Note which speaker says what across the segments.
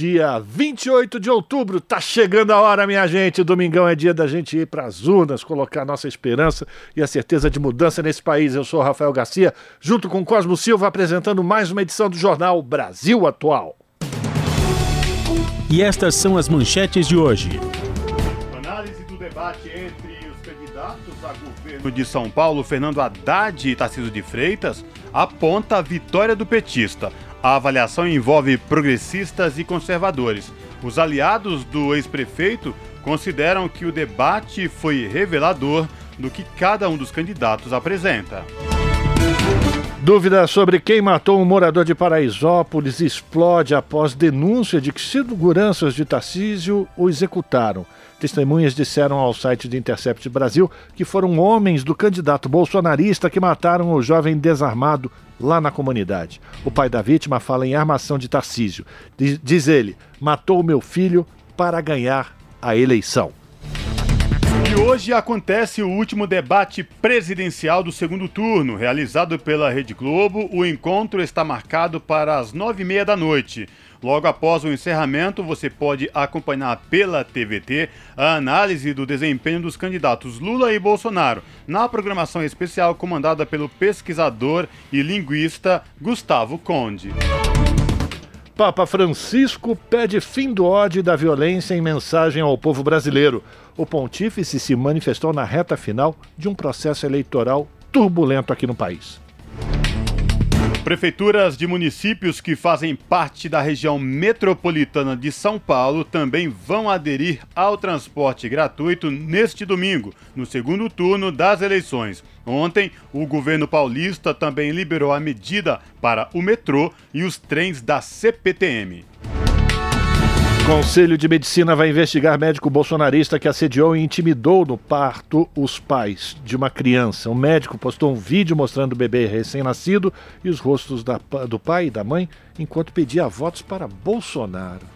Speaker 1: dia 28 de outubro. Tá chegando a hora, minha gente. Domingão é dia da gente ir para as urnas, colocar nossa esperança e a certeza de mudança nesse país. Eu sou Rafael Garcia, junto com Cosmo Silva, apresentando mais uma edição do jornal Brasil Atual.
Speaker 2: E estas são as manchetes de hoje.
Speaker 3: Análise do debate entre os candidatos a governo de São Paulo, Fernando Haddad e Tarcísio de Freitas, aponta a vitória do petista. A avaliação envolve progressistas e conservadores. Os aliados do ex-prefeito consideram que o debate foi revelador do que cada um dos candidatos apresenta.
Speaker 1: Dúvida sobre quem matou um morador de Paraisópolis explode após denúncia de que seguranças de Tarcísio o executaram. Testemunhas disseram ao site de Intercept Brasil que foram homens do candidato bolsonarista que mataram o jovem desarmado lá na comunidade. O pai da vítima fala em armação de Tarcísio. Diz ele: matou meu filho para ganhar a eleição.
Speaker 3: E hoje acontece o último debate presidencial do segundo turno, realizado pela Rede Globo. O encontro está marcado para as nove e meia da noite. Logo após o encerramento, você pode acompanhar pela TVT a análise do desempenho dos candidatos Lula e Bolsonaro na programação especial comandada pelo pesquisador e linguista Gustavo Conde.
Speaker 1: Papa Francisco pede fim do ódio e da violência em mensagem ao povo brasileiro. O pontífice se manifestou na reta final de um processo eleitoral turbulento aqui no país.
Speaker 3: Prefeituras de municípios que fazem parte da região metropolitana de São Paulo também vão aderir ao transporte gratuito neste domingo, no segundo turno das eleições. Ontem, o governo paulista também liberou a medida para o metrô e os trens da CPTM.
Speaker 1: Conselho de Medicina vai investigar médico bolsonarista que assediou e intimidou no parto os pais de uma criança. O médico postou um vídeo mostrando o bebê recém-nascido e os rostos da, do pai e da mãe enquanto pedia votos para Bolsonaro.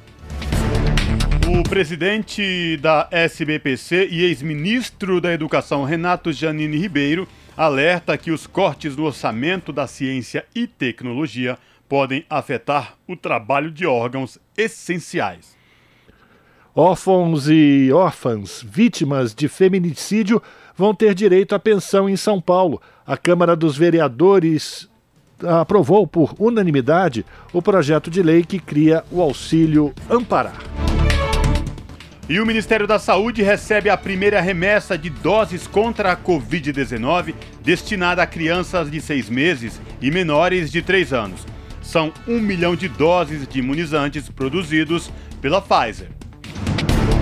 Speaker 3: O presidente da SBPC e ex-ministro da Educação, Renato Janine Ribeiro, alerta que os cortes no orçamento da ciência e tecnologia podem afetar o trabalho de órgãos essenciais.
Speaker 1: Órfãos e órfãs vítimas de feminicídio vão ter direito à pensão em São Paulo. A Câmara dos Vereadores aprovou por unanimidade o projeto de lei que cria o auxílio Amparar.
Speaker 3: E o Ministério da Saúde recebe a primeira remessa de doses contra a Covid-19 destinada a crianças de seis meses e menores de três anos. São um milhão de doses de imunizantes produzidos pela Pfizer.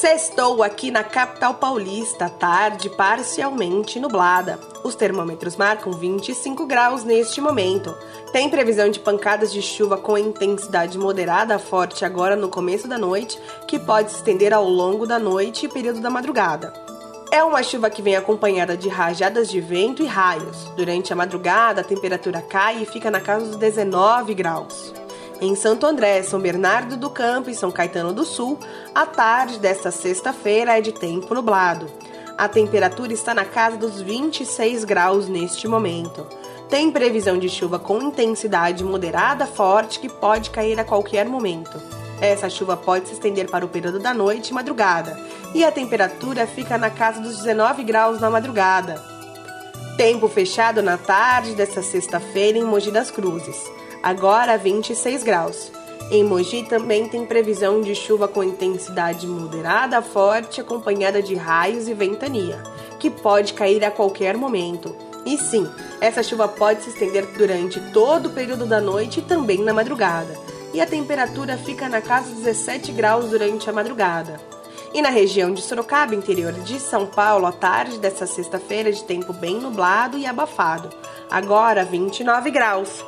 Speaker 4: Sextou aqui na capital paulista, tarde parcialmente nublada. Os termômetros marcam 25 graus neste momento. Tem previsão de pancadas de chuva com intensidade moderada a forte agora no começo da noite, que pode se estender ao longo da noite e período da madrugada. É uma chuva que vem acompanhada de rajadas de vento e raios. Durante a madrugada, a temperatura cai e fica na casa dos 19 graus. Em Santo André, São Bernardo do Campo e São Caetano do Sul, a tarde desta sexta-feira é de tempo nublado. A temperatura está na casa dos 26 graus neste momento. Tem previsão de chuva com intensidade moderada forte que pode cair a qualquer momento. Essa chuva pode se estender para o período da noite e madrugada, e a temperatura fica na casa dos 19 graus na madrugada. Tempo fechado na tarde desta sexta-feira em Mogi das Cruzes. Agora 26 graus. Em Mogi também tem previsão de chuva com intensidade moderada a forte, acompanhada de raios e ventania, que pode cair a qualquer momento. E sim, essa chuva pode se estender durante todo o período da noite e também na madrugada. E a temperatura fica na casa de 17 graus durante a madrugada. E na região de Sorocaba, interior de São Paulo, à tarde desta sexta-feira de tempo bem nublado e abafado. Agora 29 graus.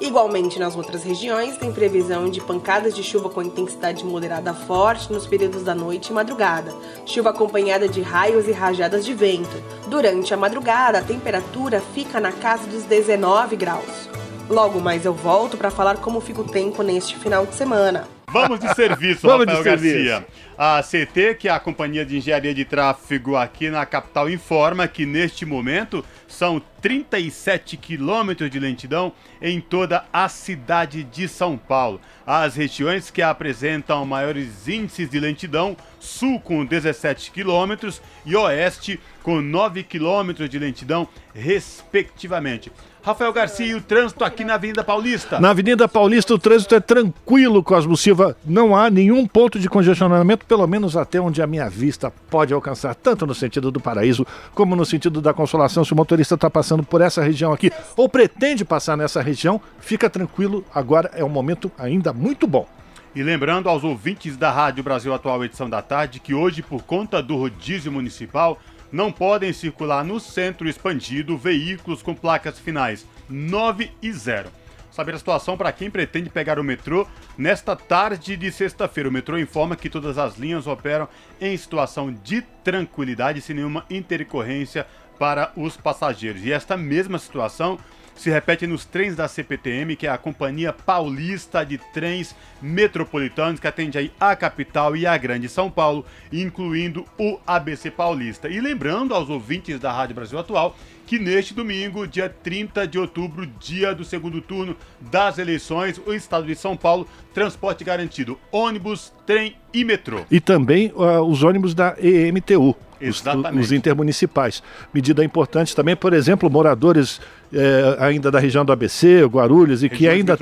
Speaker 4: Igualmente nas outras regiões, tem previsão de pancadas de chuva com intensidade moderada forte nos períodos da noite e madrugada, chuva acompanhada de raios e rajadas de vento. Durante a madrugada, a temperatura fica na casa dos 19 graus. Logo mais eu volto para falar como fica o tempo neste final de semana.
Speaker 3: Vamos de serviço, Vamos Rafael de Garcia. Serviço. A CT, que é a Companhia de Engenharia de Tráfego aqui na capital, informa que neste momento são 37 quilômetros de lentidão em toda a cidade de São Paulo. As regiões que apresentam maiores índices de lentidão, sul com 17 quilômetros e oeste com 9 quilômetros de lentidão, respectivamente. Rafael Garcia o trânsito aqui na Avenida Paulista.
Speaker 1: Na Avenida Paulista o trânsito é tranquilo, Cosmo Silva. Não há nenhum ponto de congestionamento, pelo menos até onde a minha vista pode alcançar, tanto no sentido do paraíso como no sentido da consolação. Se o motorista está passando por essa região aqui ou pretende passar nessa região, fica tranquilo. Agora é um momento ainda muito bom.
Speaker 3: E lembrando aos ouvintes da Rádio Brasil Atual Edição da Tarde que hoje, por conta do rodízio municipal, não podem circular no centro expandido veículos com placas finais 9 e 0. Saber a situação para quem pretende pegar o metrô nesta tarde de sexta-feira. O metrô informa que todas as linhas operam em situação de tranquilidade, sem nenhuma intercorrência para os passageiros. E esta mesma situação se repete nos trens da CPTM, que é a Companhia Paulista de Trens Metropolitanos, que atende aí a capital e a Grande São Paulo, incluindo o ABC Paulista. E lembrando aos ouvintes da Rádio Brasil Atual que neste domingo, dia 30 de outubro, dia do segundo turno das eleições, o estado de São Paulo, transporte garantido, ônibus, trem e metrô.
Speaker 1: E também uh, os ônibus da EMTU. Exatamente. Os, os, intermunicipais. Medida importante também, por exemplo, moradores eh, ainda da região do ABC, Guarulhos, e Regiões que ainda.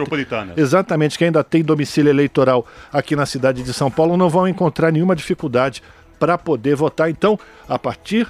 Speaker 1: Exatamente, que ainda tem domicílio eleitoral aqui na cidade de São Paulo, não vão encontrar nenhuma dificuldade para poder votar. Então, a partir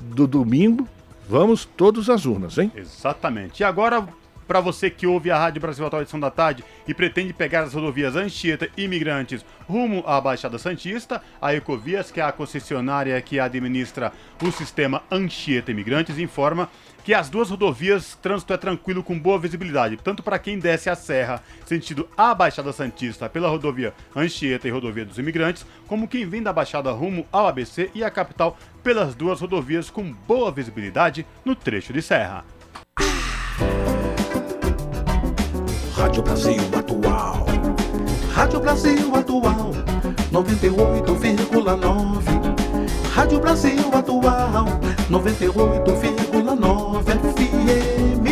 Speaker 1: do domingo, Vamos todos às urnas, hein?
Speaker 3: Exatamente. E agora, para você que ouve a Rádio Brasil Atual Edição da Tarde e pretende pegar as rodovias Anchieta e Imigrantes rumo à Baixada Santista, a Ecovias, que é a concessionária que administra o sistema Anchieta Imigrantes, informa que as duas rodovias, trânsito é tranquilo com boa visibilidade, tanto para quem desce a serra, sentido a Baixada Santista, pela rodovia Anchieta e rodovia dos Imigrantes, como quem vem da Baixada rumo ao ABC e a capital pelas duas rodovias com boa visibilidade no trecho de serra.
Speaker 5: Rádio Brasil Atual. Rádio Brasil Atual 98,9. Rádio Brasil Atual 98,9 FM.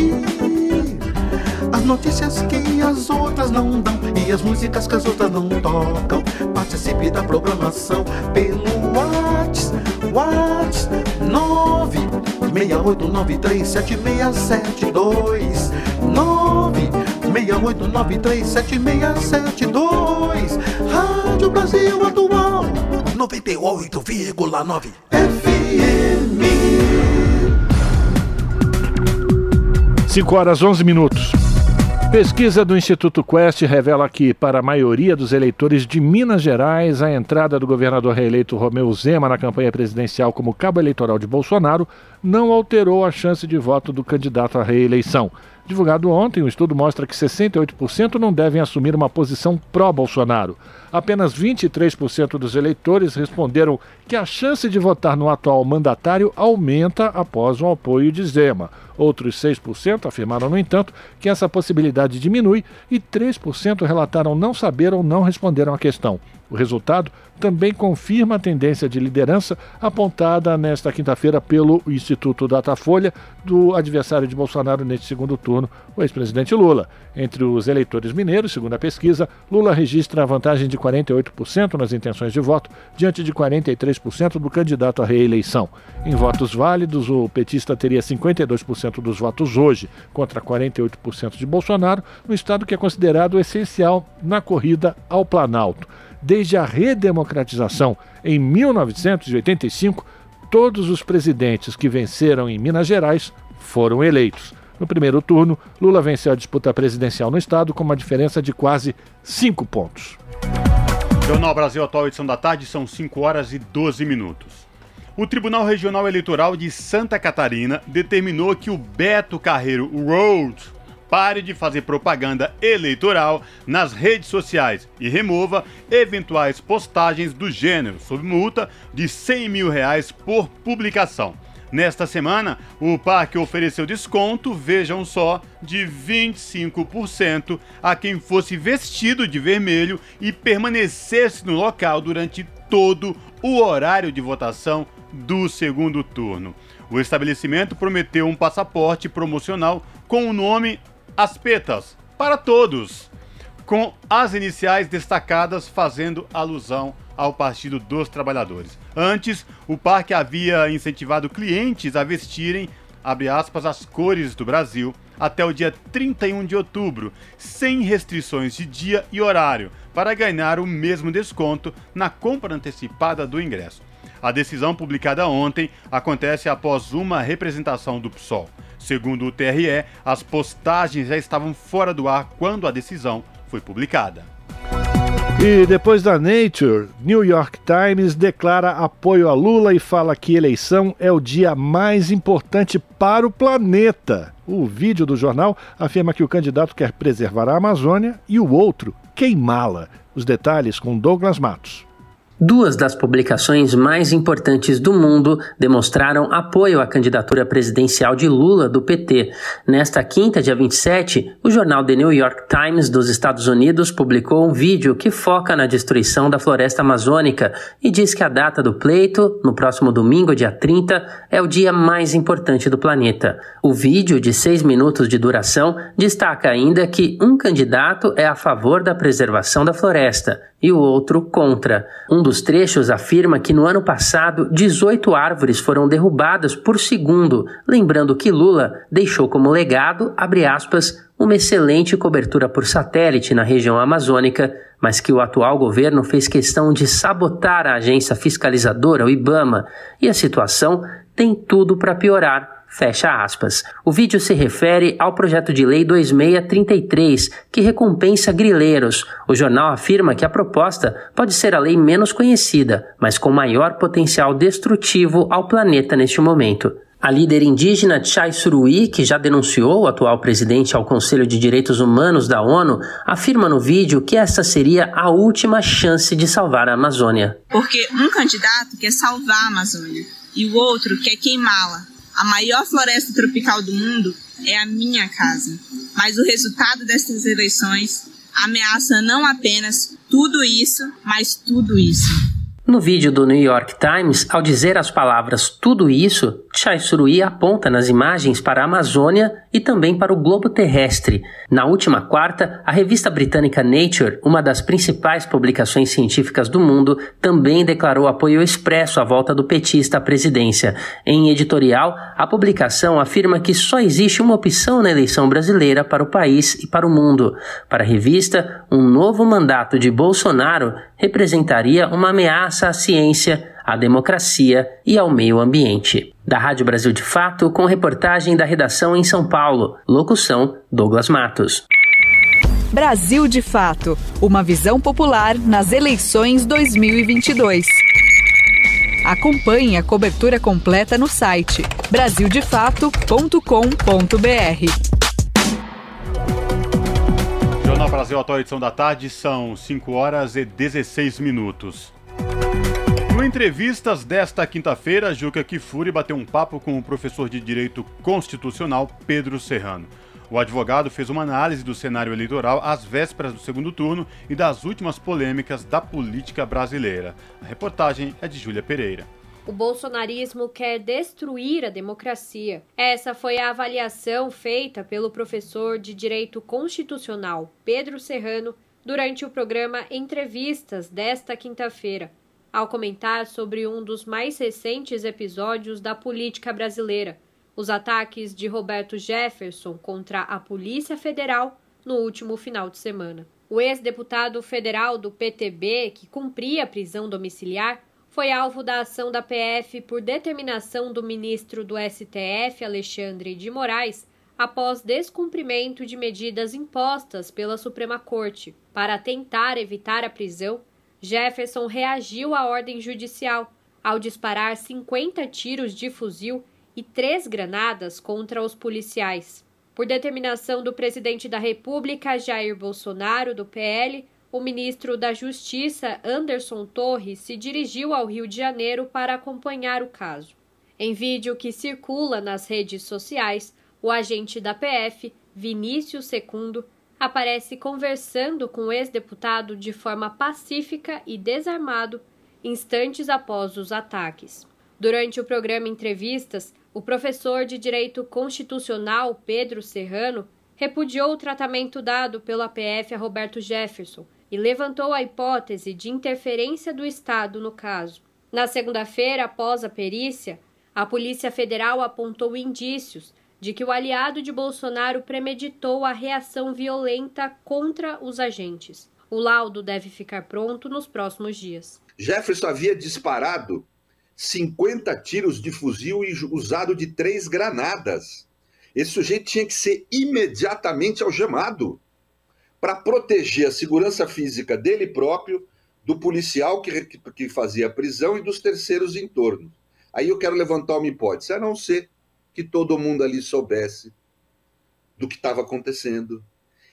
Speaker 5: As notícias que as outras não dão e as músicas que as outras não tocam. Participe da programação pelo WhatsApp. WhatsApp 968937672 968937672 Rádio Brasil Atual 98,9 FM.
Speaker 1: 5 horas 11 minutos. Pesquisa do Instituto Quest revela que, para a maioria dos eleitores de Minas Gerais, a entrada do governador reeleito Romeu Zema na campanha presidencial como cabo eleitoral de Bolsonaro não alterou a chance de voto do candidato à reeleição. Divulgado ontem, o estudo mostra que 68% não devem assumir uma posição pró-Bolsonaro. Apenas 23% dos eleitores responderam que a chance de votar no atual mandatário aumenta após o apoio de Zema. Outros 6% afirmaram, no entanto, que essa possibilidade diminui e 3% relataram não saber ou não responderam à questão. O resultado também confirma a tendência de liderança apontada nesta quinta-feira pelo Instituto Datafolha do adversário de Bolsonaro neste segundo turno, o ex-presidente Lula. Entre os eleitores mineiros, segundo a pesquisa, Lula registra a vantagem de 48% nas intenções de voto, diante de 43% do candidato à reeleição. Em votos válidos, o petista teria 52% dos votos hoje, contra 48% de Bolsonaro, no estado que é considerado essencial na corrida ao Planalto. Desde a redemocratização em 1985, todos os presidentes que venceram em Minas Gerais foram eleitos. No primeiro turno, Lula venceu a disputa presidencial no estado com uma diferença de quase 5 pontos.
Speaker 3: Jornal Brasil Atual, edição da tarde, são 5 horas e 12 minutos. O Tribunal Regional Eleitoral de Santa Catarina determinou que o Beto Carreiro Road pare de fazer propaganda eleitoral nas redes sociais e remova eventuais postagens do gênero, sob multa de 100 mil reais por publicação. Nesta semana, o parque ofereceu desconto, vejam só, de 25% a quem fosse vestido de vermelho e permanecesse no local durante todo o horário de votação do segundo turno. O estabelecimento prometeu um passaporte promocional com o nome Aspetas para todos, com as iniciais destacadas fazendo alusão ao Partido dos Trabalhadores. Antes, o parque havia incentivado clientes a vestirem, abre aspas, as cores do Brasil até o dia 31 de outubro, sem restrições de dia e horário, para ganhar o mesmo desconto na compra antecipada do ingresso. A decisão publicada ontem acontece após uma representação do PSOL. Segundo o TRE, as postagens já estavam fora do ar quando a decisão foi publicada.
Speaker 1: E depois da Nature, New York Times declara apoio a Lula e fala que eleição é o dia mais importante para o planeta. O vídeo do jornal afirma que o candidato quer preservar a Amazônia e o outro queimá-la. Os detalhes com Douglas Matos.
Speaker 6: Duas das publicações mais importantes do mundo demonstraram apoio à candidatura presidencial de Lula do PT. Nesta quinta, dia 27, o jornal The New York Times dos Estados Unidos publicou um vídeo que foca na destruição da floresta amazônica e diz que a data do pleito, no próximo domingo, dia 30, é o dia mais importante do planeta. O vídeo, de seis minutos de duração, destaca ainda que um candidato é a favor da preservação da floresta e o outro contra. Um dos trechos afirma que no ano passado 18 árvores foram derrubadas por segundo, lembrando que Lula deixou como legado, abre aspas, uma excelente cobertura por satélite na região amazônica, mas que o atual governo fez questão de sabotar a agência fiscalizadora, o IBAMA, e a situação tem tudo para piorar Fecha aspas. O vídeo se refere ao projeto de lei 2633, que recompensa grileiros. O jornal afirma que a proposta pode ser a lei menos conhecida, mas com maior potencial destrutivo ao planeta neste momento. A líder indígena Chai Surui, que já denunciou o atual presidente ao Conselho de Direitos Humanos da ONU, afirma no vídeo que essa seria a última chance de salvar a Amazônia.
Speaker 7: Porque um candidato quer salvar a Amazônia e o outro quer queimá-la. A maior floresta tropical do mundo é a minha casa. Mas o resultado destas eleições ameaça não apenas tudo isso, mas tudo isso.
Speaker 6: No vídeo do New York Times, ao dizer as palavras tudo isso, Chai Surui aponta nas imagens para a Amazônia e também para o globo terrestre. Na última quarta, a revista britânica Nature, uma das principais publicações científicas do mundo, também declarou apoio expresso à volta do petista à presidência. Em editorial, a publicação afirma que só existe uma opção na eleição brasileira para o país e para o mundo. Para a revista, um novo mandato de Bolsonaro representaria uma ameaça à ciência, à democracia e ao meio ambiente. Da Rádio Brasil de Fato, com reportagem da redação em São Paulo. Locução: Douglas Matos.
Speaker 8: Brasil de Fato Uma visão popular nas eleições 2022. Acompanhe a cobertura completa no site brasildefato.com.br.
Speaker 3: Jornal Brasil Atual edição da tarde são 5 horas e 16 minutos. Entrevistas desta quinta-feira, Juca Kifuri bateu um papo com o professor de Direito Constitucional Pedro Serrano. O advogado fez uma análise do cenário eleitoral às vésperas do segundo turno e das últimas polêmicas da política brasileira. A reportagem é de Júlia Pereira.
Speaker 9: O bolsonarismo quer destruir a democracia. Essa foi a avaliação feita pelo professor de Direito Constitucional Pedro Serrano durante o programa Entrevistas desta quinta-feira, ao comentar sobre um dos mais recentes episódios da política brasileira, os ataques de Roberto Jefferson contra a Polícia Federal no último final de semana. O ex-deputado federal do PTB, que cumpria a prisão domiciliar, foi alvo da ação da PF por determinação do ministro do STF, Alexandre de Moraes, após descumprimento de medidas impostas pela Suprema Corte. Para tentar evitar a prisão, Jefferson reagiu à ordem judicial ao disparar 50 tiros de fuzil e três granadas contra os policiais. Por determinação do presidente da República, Jair Bolsonaro, do PL, o ministro da Justiça, Anderson Torres, se dirigiu ao Rio de Janeiro para acompanhar o caso. Em vídeo que circula nas redes sociais, o agente da PF, Vinícius Secundo, aparece conversando com o ex-deputado de forma pacífica e desarmado instantes após os ataques. Durante o programa Entrevistas, o professor de Direito Constitucional Pedro Serrano repudiou o tratamento dado pelo APF a Roberto Jefferson e levantou a hipótese de interferência do Estado no caso. Na segunda-feira, após a perícia, a Polícia Federal apontou indícios de que o aliado de Bolsonaro premeditou a reação violenta contra os agentes. O laudo deve ficar pronto nos próximos dias.
Speaker 10: Jefferson havia disparado 50 tiros de fuzil e usado de três granadas. Esse sujeito tinha que ser imediatamente algemado para proteger a segurança física dele próprio, do policial que, que fazia a prisão e dos terceiros em torno. Aí eu quero levantar uma hipótese, a não ser que todo mundo ali soubesse do que estava acontecendo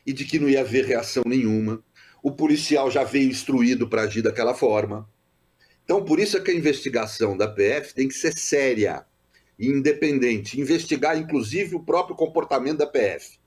Speaker 10: e de que não ia haver reação nenhuma. O policial já veio instruído para agir daquela forma. Então, por isso é que a investigação da PF tem que ser séria e independente, investigar inclusive o próprio comportamento da PF.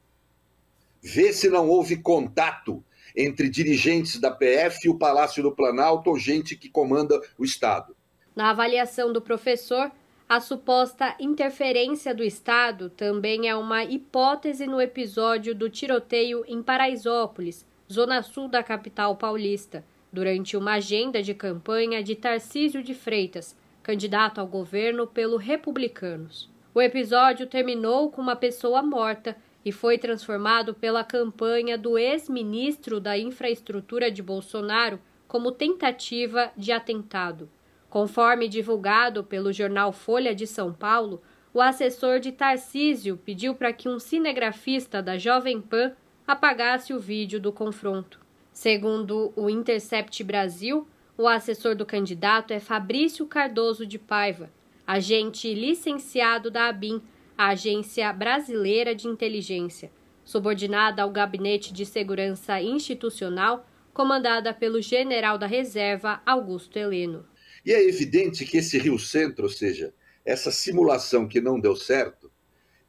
Speaker 10: Ver se não houve contato entre dirigentes da PF e o Palácio do Planalto ou gente que comanda o Estado.
Speaker 9: Na avaliação do professor, a suposta interferência do Estado também é uma hipótese no episódio do tiroteio em Paraisópolis, zona sul da capital paulista durante uma agenda de campanha de Tarcísio de Freitas, candidato ao governo pelo Republicanos. O episódio terminou com uma pessoa morta e foi transformado pela campanha do ex-ministro da Infraestrutura de Bolsonaro como tentativa de atentado. Conforme divulgado pelo jornal Folha de São Paulo, o assessor de Tarcísio pediu para que um cinegrafista da Jovem Pan apagasse o vídeo do confronto. Segundo o Intercept Brasil, o assessor do candidato é Fabrício Cardoso de Paiva, agente licenciado da ABIN, a Agência Brasileira de Inteligência, subordinada ao Gabinete de Segurança Institucional, comandada pelo general da reserva Augusto Heleno.
Speaker 10: E é evidente que esse Rio Centro, ou seja, essa simulação que não deu certo,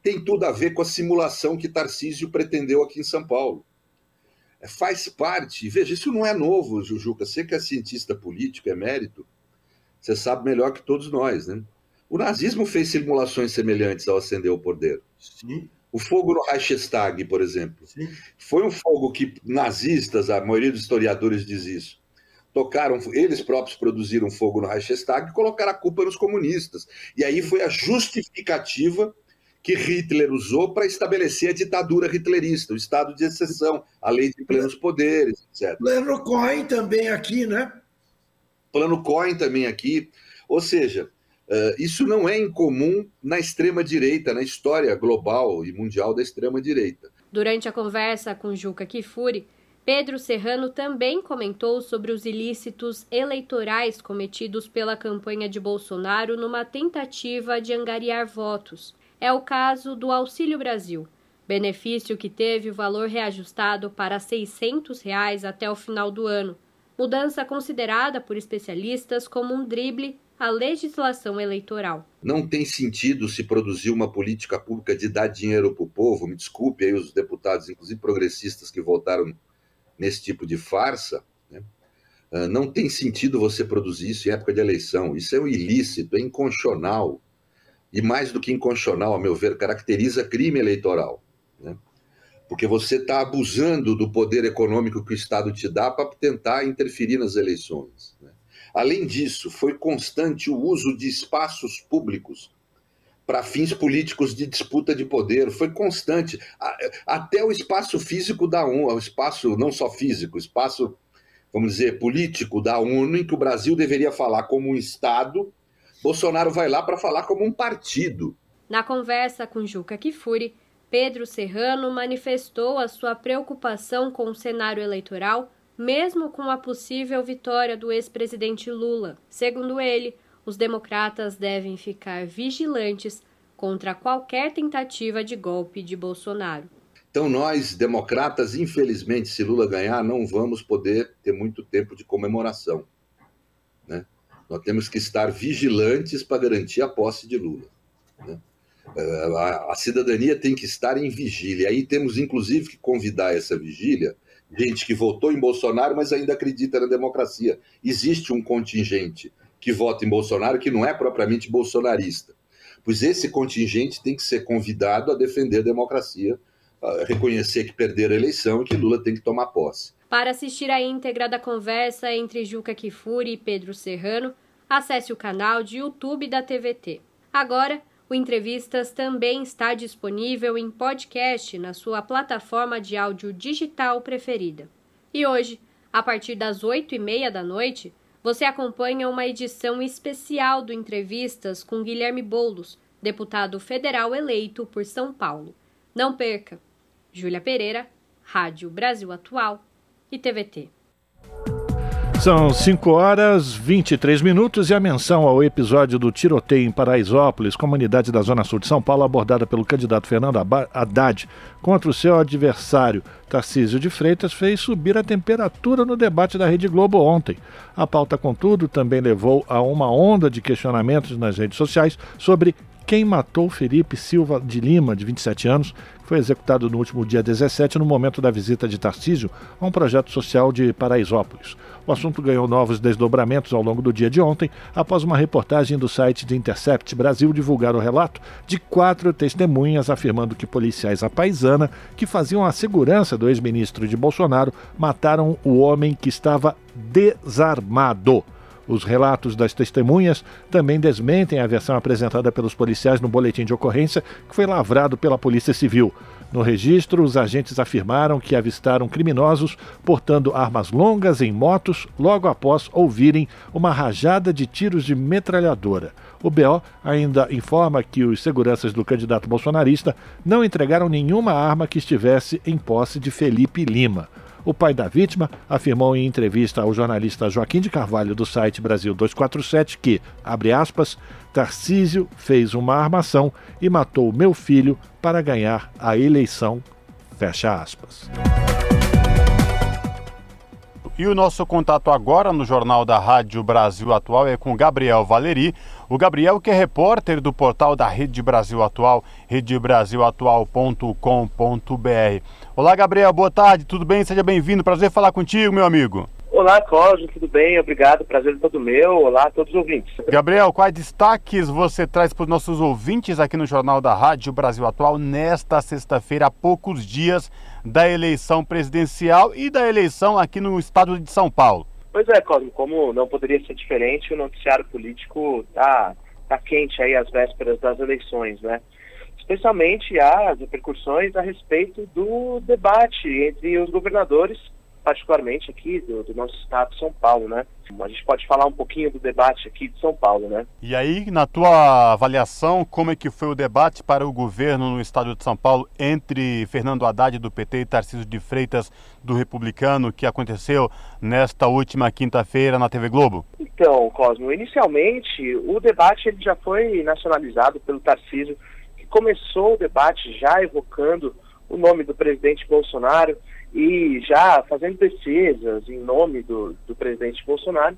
Speaker 10: tem tudo a ver com a simulação que Tarcísio pretendeu aqui em São Paulo faz parte. Veja, isso não é novo, Jujuca. Você que é cientista político, é mérito, você sabe melhor que todos nós, né? O nazismo fez simulações semelhantes ao acender o poder.
Speaker 11: Sim.
Speaker 10: O fogo no Reichstag, por exemplo,
Speaker 11: Sim.
Speaker 10: foi um fogo que nazistas, a maioria dos historiadores diz isso, tocaram, eles próprios produziram fogo no Reichstag e colocaram a culpa nos comunistas. E aí foi a justificativa que Hitler usou para estabelecer a ditadura hitlerista, o estado de exceção, a lei de plenos poderes, etc.
Speaker 11: Plano Cohen também aqui, né?
Speaker 10: Plano Cohen também aqui. Ou seja, uh, isso não é incomum na extrema-direita, na história global e mundial da extrema-direita.
Speaker 9: Durante a conversa com Juca Kifuri, Pedro Serrano também comentou sobre os ilícitos eleitorais cometidos pela campanha de Bolsonaro numa tentativa de angariar votos é o caso do Auxílio Brasil, benefício que teve o valor reajustado para 600 reais até o final do ano, mudança considerada por especialistas como um drible a legislação eleitoral.
Speaker 10: Não tem sentido se produzir uma política pública de dar dinheiro para o povo. Me desculpe aí os deputados, inclusive progressistas, que votaram nesse tipo de farsa. Né? Uh, não tem sentido você produzir isso em época de eleição. Isso é um ilícito, é inconstitucional. E mais do que inconstitucional, a meu ver, caracteriza crime eleitoral. Né? Porque você está abusando do poder econômico que o Estado te dá para tentar interferir nas eleições. Né? Além disso, foi constante o uso de espaços públicos para fins políticos de disputa de poder. Foi constante. Até o espaço físico da ONU, o espaço não só físico, espaço, vamos dizer, político da ONU, em que o Brasil deveria falar como um Estado, Bolsonaro vai lá para falar como um partido.
Speaker 9: Na conversa com Juca Kifuri, Pedro Serrano manifestou a sua preocupação com o cenário eleitoral mesmo com a possível vitória do ex-presidente Lula. Segundo ele, os democratas devem ficar vigilantes contra qualquer tentativa de golpe de Bolsonaro.
Speaker 10: Então, nós, democratas, infelizmente, se Lula ganhar, não vamos poder ter muito tempo de comemoração. Né? Nós temos que estar vigilantes para garantir a posse de Lula. Né? A, a cidadania tem que estar em vigília. Aí temos, inclusive, que convidar essa vigília gente que votou em Bolsonaro, mas ainda acredita na democracia. Existe um contingente que vota em Bolsonaro que não é propriamente bolsonarista. Pois esse contingente tem que ser convidado a defender a democracia, a reconhecer que perderam a eleição e que Lula tem que tomar posse.
Speaker 9: Para assistir a íntegra da conversa entre Juca Kifuri e Pedro Serrano, acesse o canal de YouTube da TVT. Agora, o Entrevistas também está disponível em podcast na sua plataforma de áudio digital preferida. E hoje, a partir das oito e meia da noite, você acompanha uma edição especial do Entrevistas com Guilherme Boulos, deputado federal eleito por São Paulo. Não perca! Júlia Pereira, Rádio Brasil Atual e TVT.
Speaker 1: São 5 horas 23 minutos e a menção ao episódio do tiroteio em Paraisópolis, comunidade da Zona Sul de São Paulo, abordada pelo candidato Fernando Haddad contra o seu adversário Tarcísio de Freitas, fez subir a temperatura no debate da Rede Globo ontem. A pauta, contudo, também levou a uma onda de questionamentos nas redes sociais sobre quem matou Felipe Silva de Lima, de 27 anos, foi executado no último dia 17, no momento da visita de Tarcísio a um projeto social de Paraisópolis. O assunto ganhou novos desdobramentos ao longo do dia de ontem, após uma reportagem do site de Intercept Brasil divulgar o relato de quatro testemunhas afirmando que policiais à paisana, que faziam a segurança do ex-ministro de Bolsonaro, mataram o homem que estava desarmado. Os relatos das testemunhas também desmentem a versão apresentada pelos policiais no boletim de ocorrência que foi lavrado pela Polícia Civil. No registro, os agentes afirmaram que avistaram criminosos portando armas longas em motos logo após ouvirem uma rajada de tiros de metralhadora. O BO ainda informa que os seguranças do candidato bolsonarista não entregaram nenhuma arma que estivesse em posse de Felipe Lima. O pai da vítima afirmou em entrevista ao jornalista Joaquim de Carvalho do site Brasil 247 que, abre aspas, Tarcísio fez uma armação e matou meu filho para ganhar a eleição, fecha aspas.
Speaker 3: E o nosso contato agora no Jornal da Rádio Brasil Atual é com Gabriel Valeri. O Gabriel, que é repórter do portal da Rede Brasil Atual, redebrasilatual.com.br. Olá, Gabriel, boa tarde, tudo bem? Seja bem-vindo, prazer falar contigo, meu amigo.
Speaker 12: Olá, Cosmo, tudo bem? Obrigado, prazer é todo meu. Olá a todos os ouvintes.
Speaker 3: Gabriel, quais destaques você traz para os nossos ouvintes aqui no Jornal da Rádio Brasil Atual nesta sexta-feira, há poucos dias da eleição presidencial e da eleição aqui no estado de São Paulo?
Speaker 12: Pois é, Cosmo, como não poderia ser diferente, o noticiário político está tá quente aí às vésperas das eleições, né? Especialmente as repercussões a respeito do debate entre os governadores particularmente aqui do, do, nosso estado de São Paulo, né? A gente pode falar um pouquinho do debate aqui de São Paulo, né?
Speaker 3: E aí, na tua avaliação, como é que foi o debate para o governo no estado de São Paulo entre Fernando Haddad do PT e Tarcísio de Freitas do Republicano, que aconteceu nesta última quinta-feira na TV Globo?
Speaker 12: Então, Cosmo, inicialmente o debate ele já foi nacionalizado pelo Tarcísio, começou o debate já evocando o nome do presidente Bolsonaro e já fazendo pesquisas em nome do, do presidente Bolsonaro.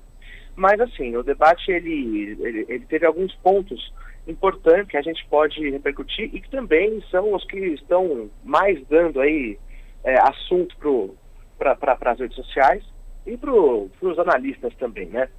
Speaker 12: Mas assim, o debate ele, ele, ele teve alguns pontos importantes que a gente pode repercutir e que também são os que estão mais dando aí é, assunto para as redes sociais e para os analistas também, né?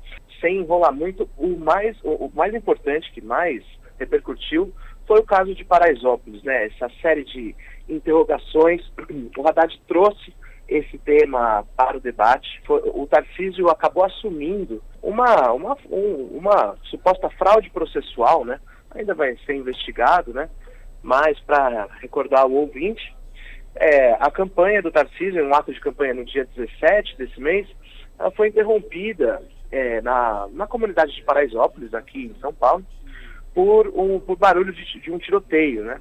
Speaker 12: Sem enrolar muito, o mais, o, o, mais importante, que mais repercutiu, foi o caso de Paraisópolis, né? Essa série de interrogações. O Haddad trouxe esse tema para o debate. Foi, o Tarcísio acabou assumindo uma, uma, um, uma suposta fraude processual, né? Ainda vai ser investigado, né? Mas para recordar o ouvinte, é, a campanha do Tarcísio, um ato de campanha no dia 17 desse mês, ela foi interrompida é, na, na comunidade de Paraisópolis, aqui em São Paulo, por, um, por barulho de, de um tiroteio, né?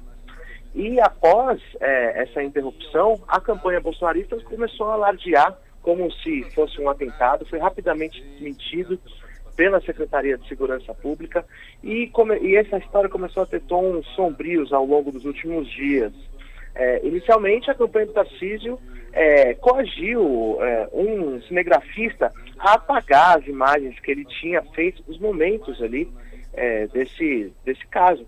Speaker 12: E após é, essa interrupção, a campanha bolsonarista começou a alardear como se fosse um atentado, foi rapidamente desmentido pela Secretaria de Segurança Pública e, come, e essa história começou a ter tons sombrios ao longo dos últimos dias. É, inicialmente, a campanha do Tarcísio é, coagiu é, um cinegrafista a apagar as imagens que ele tinha feito nos momentos ali é, desse, desse caso.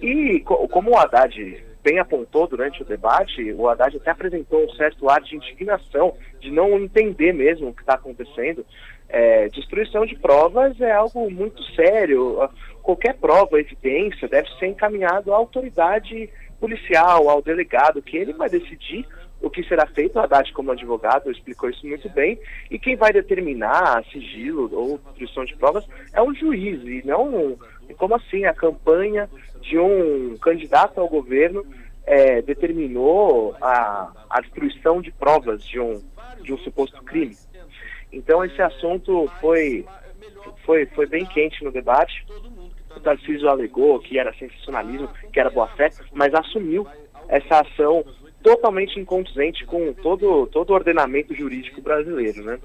Speaker 12: E co como o Haddad bem apontou durante o debate, o Haddad até apresentou um certo ar de indignação, de não entender mesmo o que está acontecendo. É, destruição de provas é algo muito sério. Qualquer prova, evidência, deve ser encaminhado à autoridade policial, ao delegado, que ele vai decidir o que será feito. O Haddad, como advogado, explicou isso muito bem. E quem vai determinar sigilo ou destruição de provas é um juiz, e não como assim a campanha de um candidato ao governo é, determinou a, a destruição de provas de um, de um suposto crime. Então esse assunto foi, foi, foi bem quente no debate. O Tarcísio alegou que era sensacionalismo, que era boa-fé, mas assumiu essa ação totalmente incondizente com todo, todo o ordenamento jurídico brasileiro, né?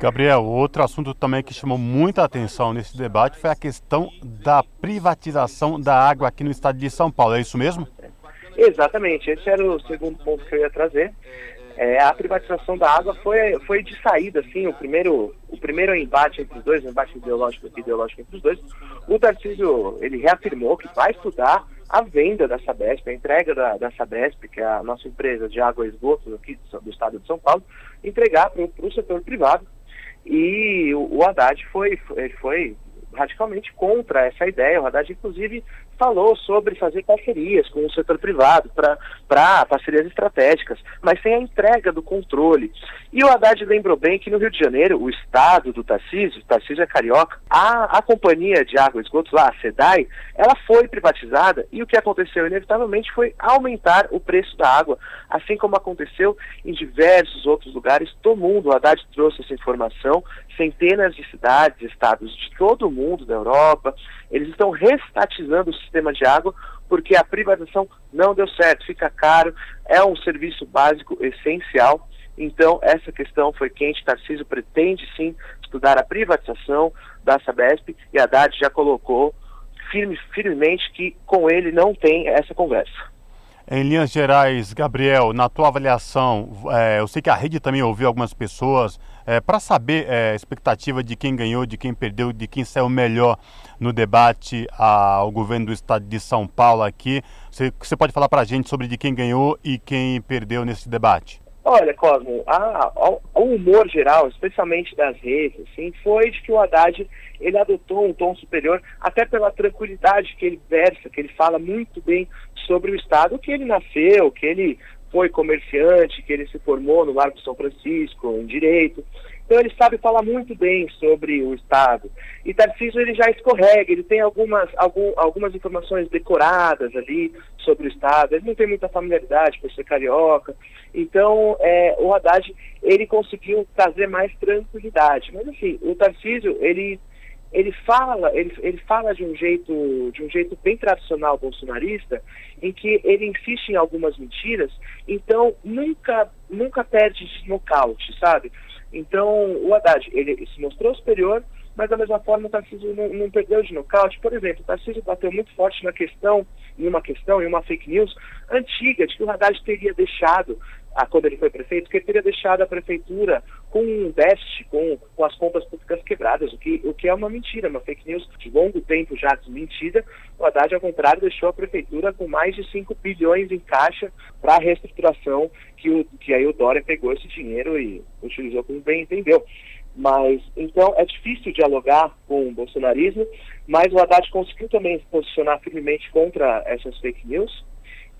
Speaker 3: Gabriel, outro assunto também que chamou muita atenção nesse debate foi a questão da privatização da água aqui no estado de São Paulo, é isso mesmo?
Speaker 12: Exatamente, esse era o segundo ponto que eu ia trazer. É, a privatização da água foi, foi de saída, assim, o primeiro, o primeiro embate entre os dois, o embate ideológico ideológico entre os dois. O Tarcísio, ele reafirmou que vai estudar a venda da Sabesp, a entrega da, da Sabesp, que é a nossa empresa de água e esgoto aqui do, do estado de São Paulo, entregar para o setor privado e o, o Haddad foi, foi, foi radicalmente contra essa ideia. O Haddad, inclusive, falou sobre fazer parcerias com o setor privado para parcerias estratégicas, mas sem a entrega do controle. E o Haddad lembrou bem que no Rio de Janeiro, o estado do Tarcísio, Tarcísio é carioca, a, a companhia de água e esgotos lá, a SEDAI, ela foi privatizada e o que aconteceu inevitavelmente foi aumentar o preço da água, assim como aconteceu em diversos outros lugares do mundo. O Haddad trouxe essa informação, centenas de cidades, estados de todo o mundo, da Europa, eles estão restatizando o sistema de água porque a privatização não deu certo, fica caro, é um serviço básico essencial. Então, essa questão foi quente. Tarcísio pretende sim estudar a privatização da Sabesp e a Haddad já colocou firme, firmemente que com ele não tem essa conversa.
Speaker 3: Em linhas gerais, Gabriel, na tua avaliação, é, eu sei que a rede também ouviu algumas pessoas, é, para saber é, a expectativa de quem ganhou, de quem perdeu, de quem saiu melhor no debate ao governo do estado de São Paulo aqui, você, você pode falar para a gente sobre de quem ganhou e quem perdeu nesse debate?
Speaker 12: Olha, Cosmo, a, a, o humor geral, especialmente das redes, assim, foi de que o Haddad ele adotou um tom superior, até pela tranquilidade que ele versa, que ele fala muito bem sobre o Estado, que ele nasceu, que ele foi comerciante, que ele se formou no Largo São Francisco, em Direito. Então ele sabe falar muito bem sobre o Estado. E Tarcísio ele já escorrega, ele tem algumas, algum, algumas informações decoradas ali sobre o Estado, ele não tem muita familiaridade por ser carioca. Então é, o Haddad ele conseguiu trazer mais tranquilidade. Mas assim, o Tarcísio ele ele fala, ele, ele fala de um jeito, de um jeito bem tradicional bolsonarista, em que ele insiste em algumas mentiras, então nunca, nunca perde de nocaute, sabe? Então o Haddad, ele se mostrou superior, mas da mesma forma o Tarcísio não, não perdeu de nocaute. Por exemplo, o Tarcísio bateu muito forte na questão, em uma questão, em uma fake news antiga, de que o Haddad teria deixado a, quando ele foi prefeito, que ele teria deixado a prefeitura com um déficit, com, com as contas públicas quebradas, o que, o que é uma mentira, uma fake news de longo tempo já desmentida. O Haddad, ao contrário, deixou a prefeitura com mais de 5 bilhões em caixa para a reestruturação, que, o, que aí o Dória pegou esse dinheiro e utilizou como bem entendeu. Mas, então, é difícil dialogar com o bolsonarismo, mas o Haddad conseguiu também se posicionar firmemente contra essas fake news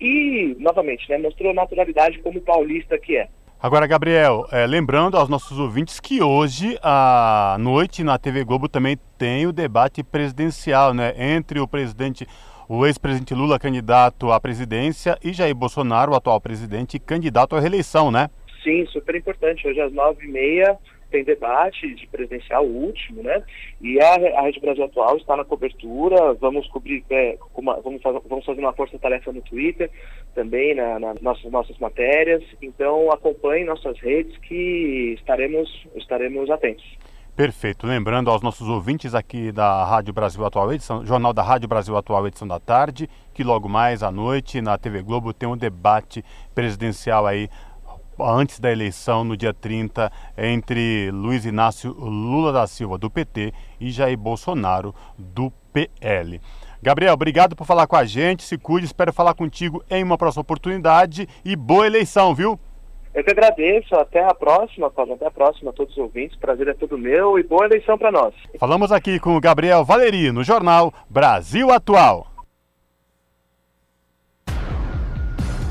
Speaker 12: e, novamente, né, mostrou naturalidade como paulista que é.
Speaker 3: Agora, Gabriel, é, lembrando aos nossos ouvintes que hoje à noite na TV Globo também tem o debate presidencial, né, entre o presidente, o ex-presidente Lula, candidato à presidência, e Jair Bolsonaro, o atual presidente, candidato à reeleição, né?
Speaker 12: Sim, super importante. Hoje às nove e meia tem debate de presidencial último, né? E a, a Rede Brasil Atual está na cobertura, vamos cobrir, é, uma, vamos, fazer, vamos fazer uma força-tarefa no Twitter, também na, na nossas, nossas matérias. Então acompanhe nossas redes que estaremos, estaremos atentos.
Speaker 3: Perfeito. Lembrando aos nossos ouvintes aqui da Rádio Brasil Atual, edição, Jornal da Rádio Brasil Atual, edição da tarde, que logo mais à noite na TV Globo tem um debate presidencial aí antes da eleição, no dia 30, entre Luiz Inácio Lula da Silva, do PT, e Jair Bolsonaro, do PL. Gabriel, obrigado por falar com a gente. Se cuide, espero falar contigo em uma próxima oportunidade e boa eleição, viu?
Speaker 12: Eu que agradeço. Até a próxima, Paulo. Até a próxima a todos os ouvintes. Prazer é todo meu e boa eleição para nós.
Speaker 3: Falamos aqui com o Gabriel Valeri no jornal Brasil Atual.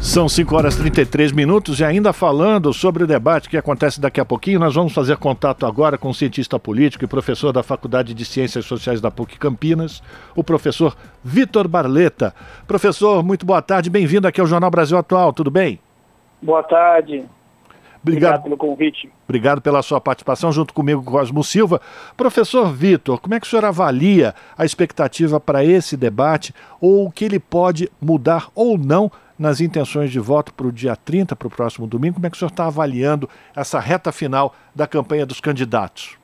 Speaker 1: São 5 horas e 33 minutos e ainda falando sobre o debate que acontece daqui a pouquinho, nós vamos fazer contato agora com o cientista político e professor da Faculdade de Ciências Sociais da PUC Campinas, o professor Vitor Barleta. Professor, muito boa tarde, bem-vindo aqui ao Jornal Brasil Atual, tudo bem?
Speaker 13: Boa tarde.
Speaker 1: Obrigado, Obrigado
Speaker 13: pelo convite.
Speaker 1: Obrigado pela sua participação junto comigo, Cosmo Silva. Professor Vitor, como é que o senhor avalia a expectativa para esse debate ou o que ele pode mudar ou não nas intenções de voto para o dia 30, para o próximo domingo. Como é que o senhor está avaliando essa reta final da campanha dos candidatos?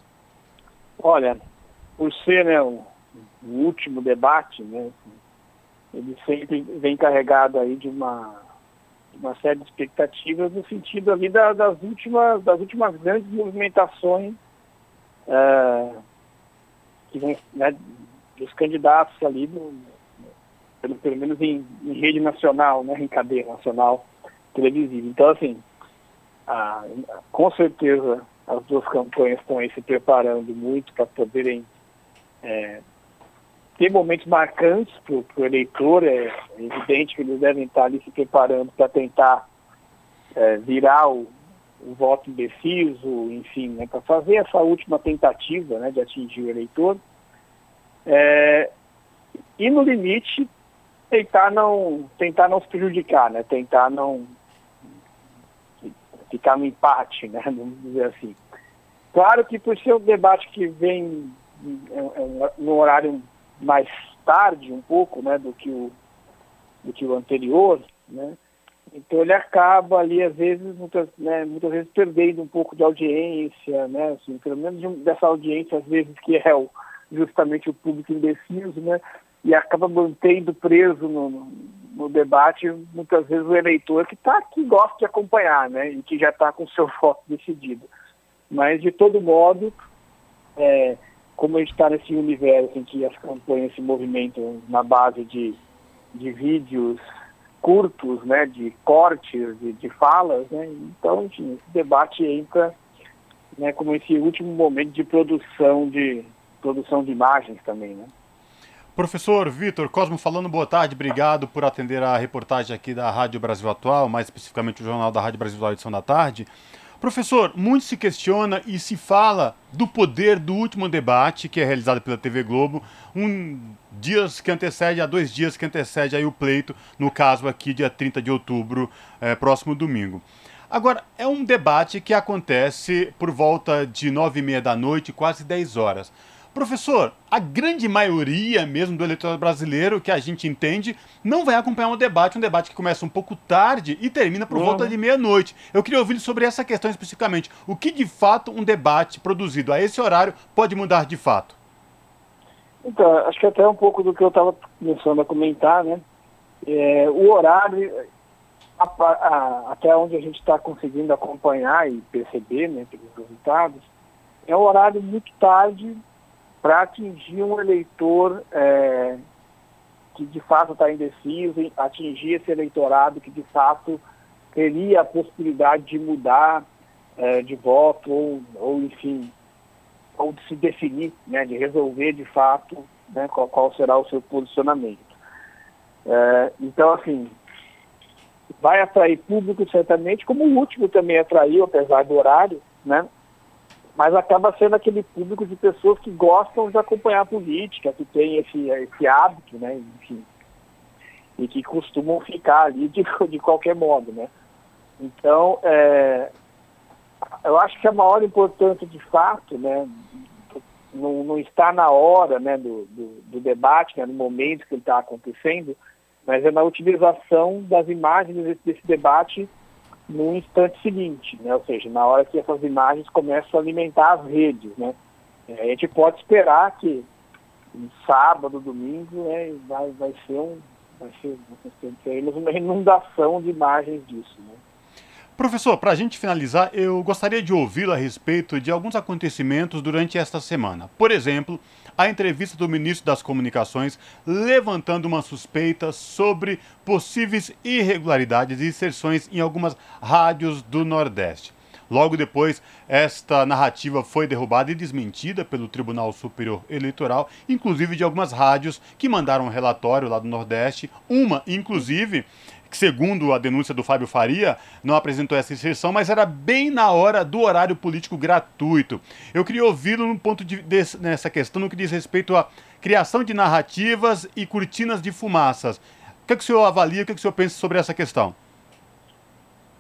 Speaker 13: Olha, por ser né, o, o último debate, né, ele sempre vem carregado aí de uma, uma série de expectativas no sentido ali da, das, últimas, das últimas grandes movimentações é, que vem, né, dos candidatos ali do, pelo, pelo menos em, em, rede nacional, né, em cadeia nacional televisiva. Então, assim, a, com certeza as duas campanhas estão aí se preparando muito para poderem é, ter momentos marcantes para o eleitor. É evidente que eles devem estar ali se preparando para tentar é, virar o, o, voto indeciso, enfim, né, para fazer essa última tentativa né, de atingir o eleitor. É, e no limite tentar não, tentar não se prejudicar, né? Tentar não ficar no empate, né? Vamos dizer assim. Claro que por ser um debate que vem é, é, no horário mais tarde um pouco, né, do que o, do que o anterior, né? Então ele acaba ali, às vezes, muitas, né, muitas vezes perdendo um pouco de audiência, né? Assim, pelo menos de, dessa audiência, às vezes, que é o, justamente o público indeciso, né? e acaba mantendo preso no, no, debate muitas vezes o eleitor que tá que gosta de acompanhar, né, e que já está com seu voto decidido. Mas de todo modo, é, como a gente está nesse universo em que as campanhas se movimentam na base de, de vídeos curtos, né, de cortes, de, de falas, né, então enfim, esse debate entra né, como esse último momento de produção de produção de imagens também, né.
Speaker 3: Professor Vitor Cosmo falando, boa tarde, obrigado por atender a reportagem aqui da Rádio Brasil Atual, mais especificamente o Jornal da Rádio Brasil Atual, edição da tarde. Professor, muito se questiona e se fala do poder do último debate que é realizado pela TV Globo, um dias que antecede, há dois dias que antecede aí o pleito, no caso aqui, dia 30 de outubro, é, próximo domingo. Agora, é um debate que acontece por volta de nove e meia da noite, quase 10 horas. Professor, a grande maioria mesmo do eleitorado brasileiro, que a gente entende, não vai acompanhar um debate, um debate que começa um pouco tarde e termina por uhum. volta de meia-noite. Eu queria ouvir sobre essa questão especificamente. O que de fato um debate produzido a esse horário pode mudar de fato?
Speaker 13: Então, acho que até um pouco do que eu estava começando a comentar, né? É, o horário, a, a, até onde a gente está conseguindo acompanhar e perceber né, pelos resultados, é um horário muito tarde para atingir um eleitor é, que de fato está indeciso, atingir esse eleitorado que de fato teria a possibilidade de mudar é, de voto ou, ou, enfim, ou de se definir, né, de resolver de fato né, qual, qual será o seu posicionamento. É, então, assim, vai atrair público certamente, como o último também atraiu, apesar do horário, né? Mas acaba sendo aquele público de pessoas que gostam de acompanhar a política, que tem esse, esse hábito, né? Enfim, e que costumam ficar ali de, de qualquer modo, né? Então, é, eu acho que a maior importância de fato, né, não, não está na hora né, do, do, do debate, né, no momento que ele está acontecendo, mas é na utilização das imagens desse, desse debate no instante seguinte, né? ou seja, na hora que essas imagens começam a alimentar as redes. Né? É, a gente pode esperar que sábado, domingo, né, vai, vai ser um vai ser uma inundação de imagens disso. Né?
Speaker 3: Professor, para a gente finalizar, eu gostaria de ouvi-lo a respeito de alguns acontecimentos durante esta semana. Por exemplo, a entrevista do ministro das Comunicações levantando uma suspeita sobre possíveis irregularidades e inserções em algumas rádios do Nordeste. Logo depois, esta narrativa foi derrubada e desmentida pelo Tribunal Superior Eleitoral, inclusive de algumas rádios que mandaram um relatório lá do Nordeste. Uma, inclusive, que segundo a denúncia do Fábio Faria, não apresentou essa inserção, mas era bem na hora do horário político gratuito. Eu queria ouvi-lo no ponto de, nessa questão no que diz respeito à criação de narrativas e cortinas de fumaças. O que, é que o senhor avalia, o que, é que o senhor pensa sobre essa questão?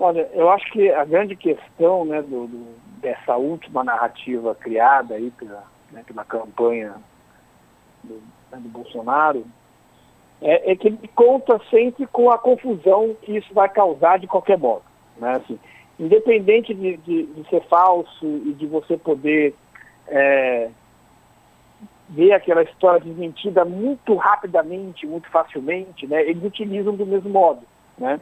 Speaker 13: Olha, eu acho que a grande questão né, do, do, dessa última narrativa criada aí pela, né, pela campanha do, né, do Bolsonaro é, é, que ele conta sempre com a confusão que isso vai causar de qualquer modo. Né? Assim, independente de, de, de, ser falso e de você poder é, ver aquela história desmentida muito rapidamente, muito facilmente, né? eles utilizam do mesmo modo. Né?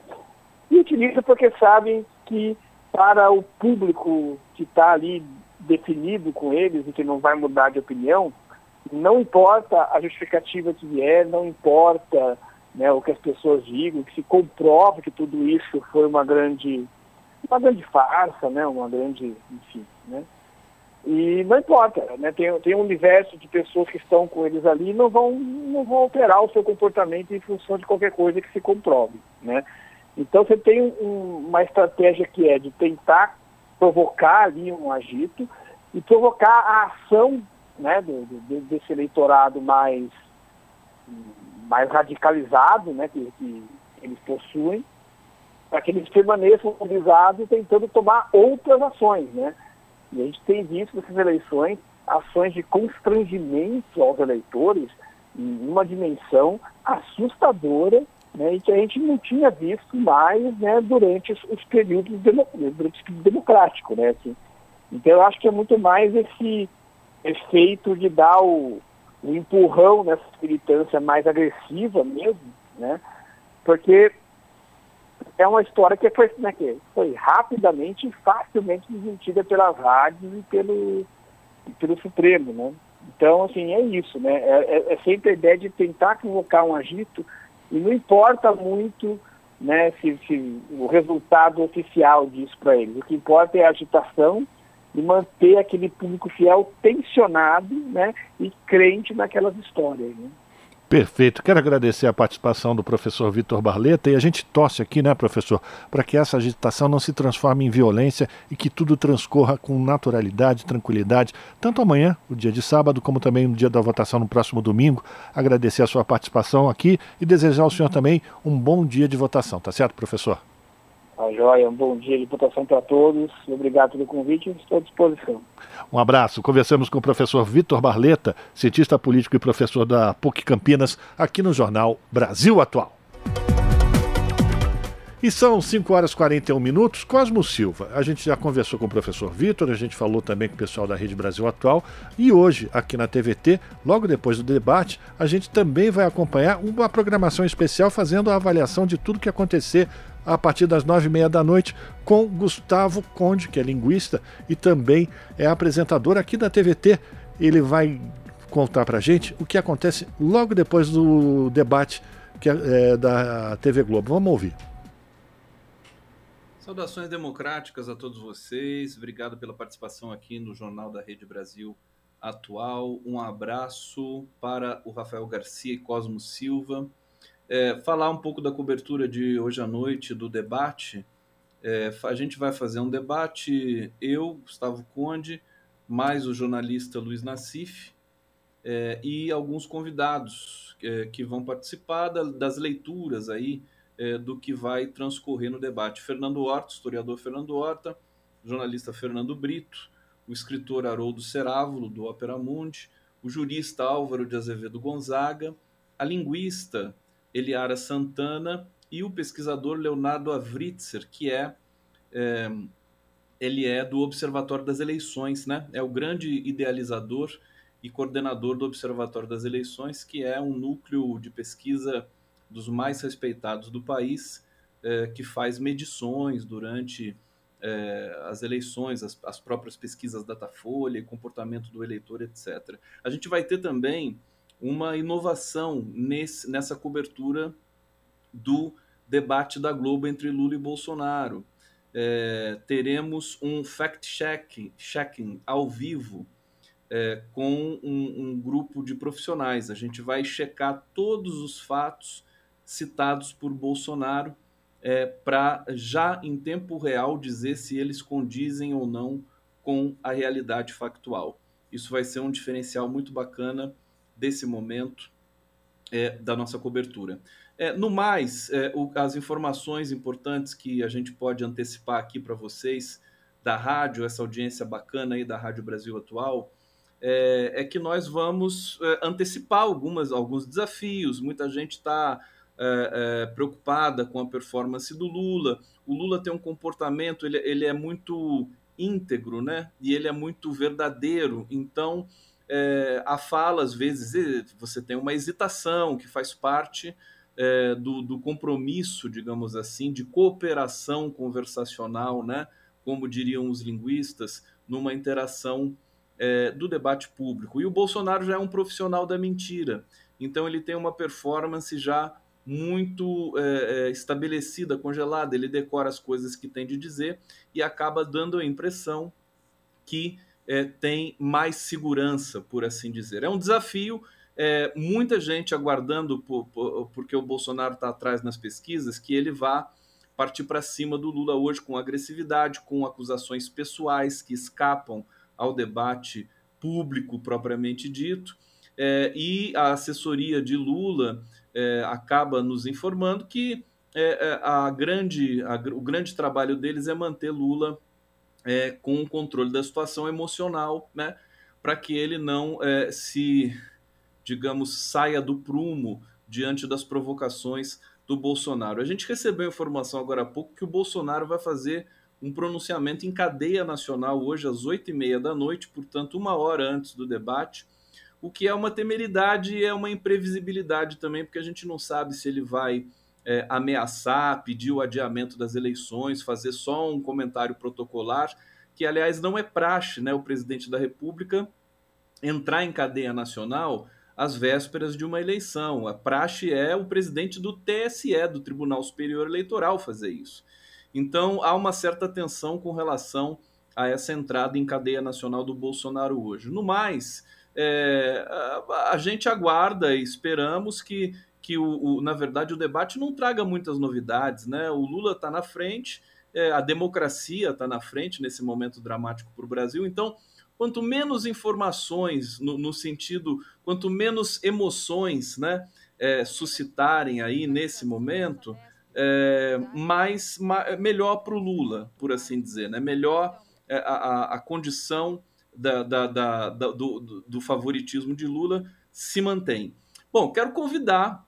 Speaker 13: E utilizam porque sabem que para o público que está ali definido com eles e que não vai mudar de opinião, não importa a justificativa que vier, não importa né, o que as pessoas digam, que se comprove que tudo isso foi uma grande, uma grande farsa, né, uma grande, enfim, né? E não importa, né? Tem, tem um universo de pessoas que estão com eles ali e não vão, não vão alterar o seu comportamento em função de qualquer coisa que se comprove, né? Então você tem um, uma estratégia que é de tentar provocar ali um agito e provocar a ação né, desse eleitorado mais, mais radicalizado né, que, que eles possuem, para que eles permaneçam mobilizados tentando tomar outras ações. Né? E a gente tem visto nessas eleições ações de constrangimento aos eleitores em uma dimensão assustadora né, e que a gente não tinha visto mais né, durante os, os períodos demo, durante. Né, assim. Então eu acho que é muito mais esse, efeito de dar o, o empurrão nessa militância mais agressiva mesmo, né? Porque é uma história que foi, né, que foi rapidamente e facilmente desmentida pelas rádios e pelo, pelo Supremo, né? Então, assim, é isso, né? É, é, é, sempre a ideia de tentar convocar um agito e não importa muito né, se, se o resultado oficial disso para eles. O que importa é a agitação e manter aquele público fiel tensionado né, e crente naquelas histórias. Né?
Speaker 1: Perfeito. Quero agradecer a participação do professor Vitor Barleta e a gente torce aqui, né, professor, para que essa agitação não se transforme em violência e que tudo transcorra com naturalidade, tranquilidade, tanto amanhã, o dia de sábado, como também no dia da votação no próximo domingo. Agradecer a sua participação aqui e desejar ao senhor também um bom dia de votação, tá certo, professor?
Speaker 13: A joia, um bom dia de votação para todos. Obrigado pelo convite estou à disposição.
Speaker 1: Um abraço. Conversamos com o professor Vitor Barleta, cientista político e professor da PUC Campinas, aqui no jornal Brasil Atual. E são 5 horas e 41 minutos. Cosmo Silva, a gente já conversou com o professor Vitor, a gente falou também com o pessoal da Rede Brasil Atual. E hoje, aqui na TVT, logo depois do debate, a gente também vai acompanhar uma programação especial fazendo a avaliação de tudo que acontecer a partir das nove e meia da noite com Gustavo Conde, que é linguista e também é apresentador aqui da TVT. Ele vai contar para gente o que acontece logo depois do debate que é, é da TV Globo. Vamos ouvir.
Speaker 14: Saudações democráticas a todos vocês. Obrigado pela participação aqui no Jornal da Rede Brasil Atual. Um abraço para o Rafael Garcia e Cosmo Silva. É, falar um pouco da cobertura de hoje à noite do debate. É, a gente vai fazer um debate, eu, Gustavo Conde, mais o jornalista Luiz Nassif é, e alguns convidados é, que vão participar da, das leituras aí é, do que vai transcorrer no debate. Fernando Horta, historiador Fernando Horta, jornalista Fernando Brito, o escritor Haroldo Cerávulo, do Opera Mundi, o jurista Álvaro de Azevedo Gonzaga, a linguista Eliara Santana e o pesquisador Leonardo Avritzer, que é, é ele é do Observatório das Eleições, né? É o grande idealizador e coordenador do Observatório das Eleições, que é um núcleo de pesquisa dos mais respeitados do país, é, que faz medições durante é, as eleições, as, as, próprias pesquisas Datafolha, comportamento do eleitor, etc. A gente vai ter também uma inovação nesse, nessa cobertura do debate da Globo entre Lula e Bolsonaro. É, teremos um fact-checking checking ao vivo é, com um, um, grupo de profissionais. A gente vai checar todos os fatos citados por Bolsonaro é, para já em tempo real dizer se eles condizem ou não com a realidade factual. Isso vai ser um diferencial muito bacana desse momento é, da nossa cobertura. É, no mais, é, o, as informações importantes que a gente pode antecipar aqui para vocês da rádio, essa audiência bacana aí da Rádio Brasil Atual, é, é que nós vamos é, antecipar algumas, alguns desafios. Muita gente está é, é, preocupada com a performance do Lula. O Lula tem um comportamento, ele, ele é muito íntegro, né? E ele é muito verdadeiro. Então, é, a fala, às vezes, você tem uma hesitação que faz parte é, do, do, compromisso, digamos assim, de cooperação conversacional, né? Como diriam os linguistas, numa interação é, do debate público. E o Bolsonaro já é um profissional da mentira. Então, ele tem uma performance já muito é, é, estabelecida, congelada. Ele decora as coisas que tem de dizer e acaba dando a impressão que é, tem mais segurança, por assim dizer. É um desafio. É, muita gente aguardando, por, por, porque o Bolsonaro está atrás nas pesquisas, que ele vá partir para cima do Lula hoje com agressividade, com acusações pessoais que escapam ao debate público propriamente dito. É, e a assessoria de Lula é, acaba nos informando que é, é, a grande, a, o grande trabalho deles é manter Lula é, com o controle da situação emocional, né, para que ele não é, se, digamos, saia do prumo diante das provocações do Bolsonaro. A gente recebeu informação agora há pouco que o Bolsonaro vai fazer um pronunciamento em cadeia nacional hoje às oito e meia da noite, portanto, uma hora antes do debate o que é uma temeridade e é uma imprevisibilidade também, porque a gente não sabe se ele vai é, ameaçar, pedir o adiamento das eleições, fazer só um comentário protocolar, que aliás não é praxe, né? O presidente da República entrar em cadeia nacional às vésperas de uma eleição. A praxe é o presidente do TSE, do Tribunal Superior Eleitoral, fazer isso. Então há uma certa tensão com relação a essa entrada em cadeia nacional do Bolsonaro hoje. No mais, é, a, a, gente aguarda e esperamos que, que o, o, na verdade, o debate não traga muitas novidades. Né? O Lula está na frente, é, a democracia está na frente nesse momento dramático para o Brasil. Então, quanto menos informações, no, no sentido, quanto menos emoções né, é, suscitarem aí nesse momento, é, mais, mais melhor para o Lula, por assim dizer, né? melhor é, a, a, a condição da, da, da, do, do favoritismo de Lula se mantém. Bom, quero convidar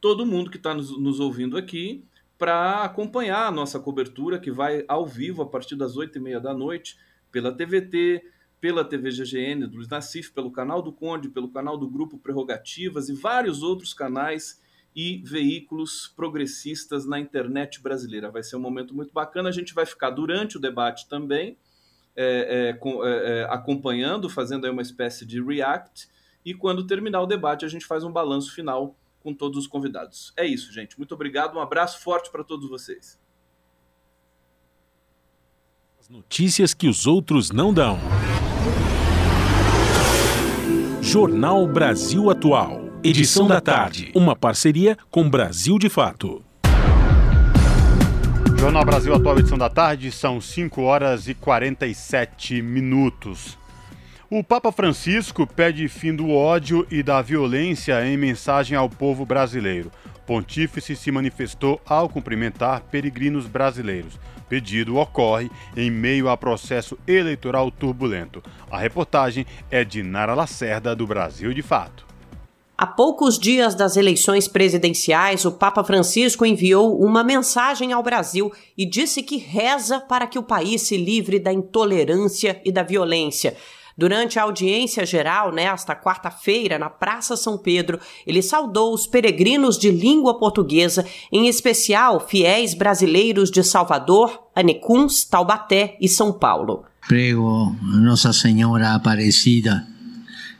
Speaker 14: todo mundo que está nos, nos, ouvindo aqui para acompanhar a nossa cobertura, que vai ao vivo a partir das 8h30 da noite, pela TVT, pela TV GGN do Luiz Nassif, pelo canal do Conde, pelo canal do Grupo Prerrogativas e vários outros canais e veículos progressistas na internet brasileira. Vai ser um momento muito bacana. A gente vai ficar durante o debate também, é, é, é, é acompanhando, fazendo aí uma espécie de react. E quando terminar o debate, a gente faz um balanço final com todos os convidados. É isso, gente. Muito obrigado. Um abraço forte para todos vocês.
Speaker 2: As notícias que os outros não dão. Jornal Brasil Atual. Edição da tarde. Uma parceria com Brasil de Fato.
Speaker 3: Jornal Brasil Atual, edição da tarde, são 5 horas e 47 minutos. O Papa Francisco pede fim do ódio e da violência em mensagem ao povo brasileiro. Pontífice se manifestou ao cumprimentar peregrinos brasileiros pedido ocorre em meio a processo eleitoral turbulento. A reportagem é de Nara Lacerda, do Brasil de Fato.
Speaker 15: Há poucos dias das eleições presidenciais, o Papa Francisco enviou uma mensagem ao Brasil e disse que reza para que o país se livre da intolerância e da violência. Durante a audiência geral, nesta quarta-feira, na Praça São Pedro, ele saudou os peregrinos de língua portuguesa, em especial fiéis brasileiros de Salvador, Anecuns, Taubaté e São Paulo.
Speaker 16: Prego Nossa Senhora Aparecida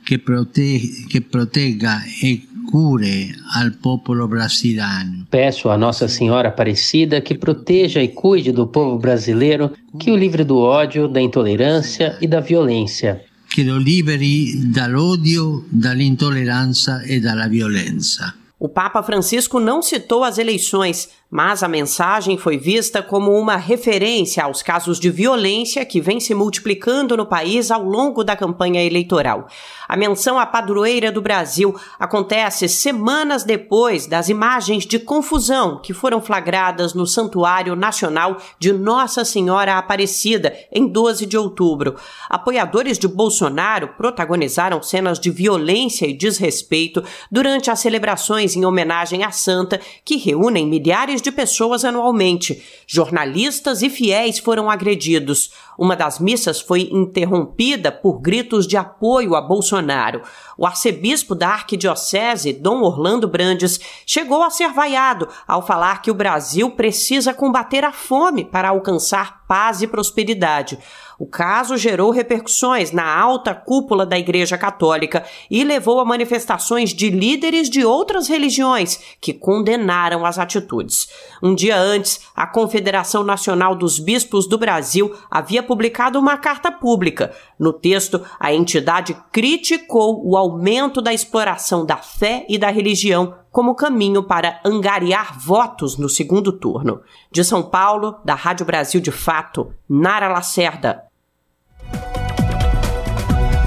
Speaker 16: que, prote que protega e cure ao povo brasileiro.
Speaker 6: Peço a Nossa Senhora Aparecida que proteja e cuide do povo brasileiro, que o livre do ódio, da intolerância e da violência.
Speaker 16: Que o liberi dall'odio, dall'intolleranza e dalla violenza.
Speaker 15: O Papa Francisco não citou as eleições, mas a mensagem foi vista como uma referência aos casos de violência que vem se multiplicando no país ao longo da campanha eleitoral. A menção à padroeira do Brasil acontece semanas depois das imagens de confusão que foram flagradas no Santuário Nacional de Nossa Senhora Aparecida em 12 de outubro. Apoiadores de Bolsonaro protagonizaram cenas de violência e desrespeito durante as celebrações em homenagem à santa que reúnem milhares de pessoas anualmente. Jornalistas e fiéis foram agredidos. Uma das missas foi interrompida por gritos de apoio a Bolsonaro. O arcebispo da arquidiocese, Dom Orlando Brandes, chegou a ser vaiado ao falar que o Brasil precisa combater a fome para alcançar paz e prosperidade. O caso gerou repercussões na alta cúpula da Igreja Católica e levou a manifestações de líderes de outras religiões que condenaram as atitudes. Um dia antes, a Confederação Nacional dos Bispos do Brasil havia publicado uma carta pública. No texto, a entidade criticou o aumento da exploração da fé e da religião como caminho para angariar votos no segundo turno. De São Paulo, da Rádio Brasil de Fato, Nara Lacerda.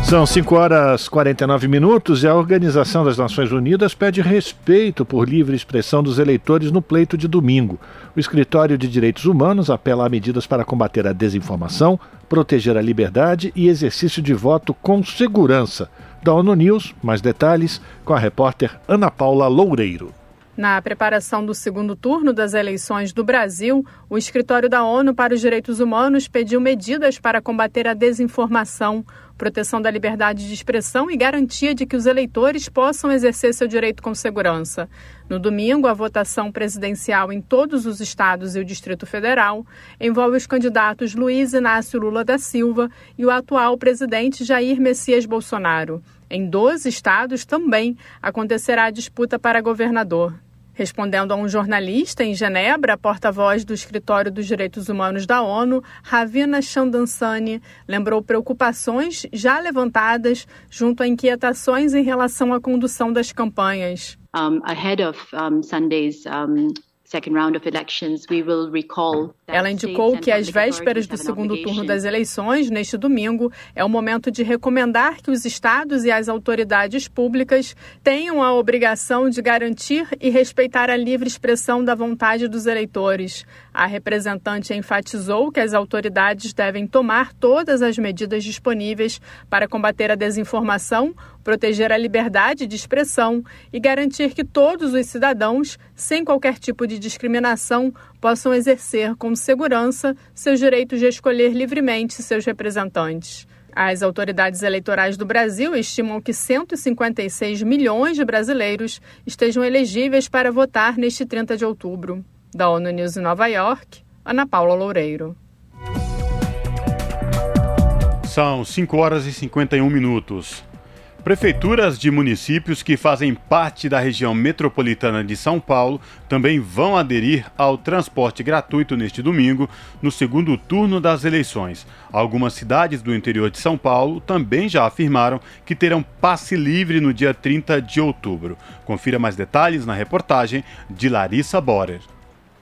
Speaker 1: São 5 horas 49 minutos e a Organização das Nações Unidas pede respeito por livre expressão dos eleitores no pleito de domingo. O Escritório de Direitos Humanos apela a medidas para combater a desinformação, proteger a liberdade e exercício de voto com segurança. Da ONU News, mais detalhes com a repórter Ana Paula Loureiro.
Speaker 17: Na preparação do segundo turno das eleições do Brasil, o Escritório da ONU para os Direitos Humanos pediu medidas para combater a desinformação, proteção da liberdade de expressão e garantia de que os eleitores possam exercer seu direito com segurança. No domingo, a votação presidencial em todos os estados e o Distrito Federal envolve os candidatos Luiz Inácio Lula da Silva e o atual presidente Jair Messias Bolsonaro. Em 12 estados também acontecerá a disputa para governador. Respondendo a um jornalista em Genebra, a porta-voz do Escritório dos Direitos Humanos da ONU, Ravina Chandansani, lembrou preocupações já levantadas junto a inquietações em relação à condução das campanhas. Um, ahead of um, Sunday's um, ela indicou que às vésperas do segundo turno das eleições, neste domingo, é o momento de recomendar que os estados e as autoridades públicas tenham a obrigação de garantir e respeitar a livre expressão da vontade dos eleitores.
Speaker 18: A representante enfatizou que as autoridades devem tomar todas as medidas disponíveis para combater a desinformação, proteger a liberdade de expressão e garantir que todos os cidadãos, sem qualquer tipo de discriminação, possam exercer com segurança seus direitos de escolher livremente seus representantes. As autoridades eleitorais do Brasil estimam que 156 milhões de brasileiros estejam elegíveis para votar neste 30 de outubro. Da ONU News em Nova York, Ana Paula Loureiro.
Speaker 3: São 5 horas e 51 minutos. Prefeituras de municípios que fazem parte da região metropolitana de São Paulo também vão aderir ao transporte gratuito neste domingo, no segundo turno das eleições. Algumas cidades do interior de São Paulo também já afirmaram que terão passe livre no dia 30 de outubro. Confira mais detalhes na reportagem de Larissa Borer.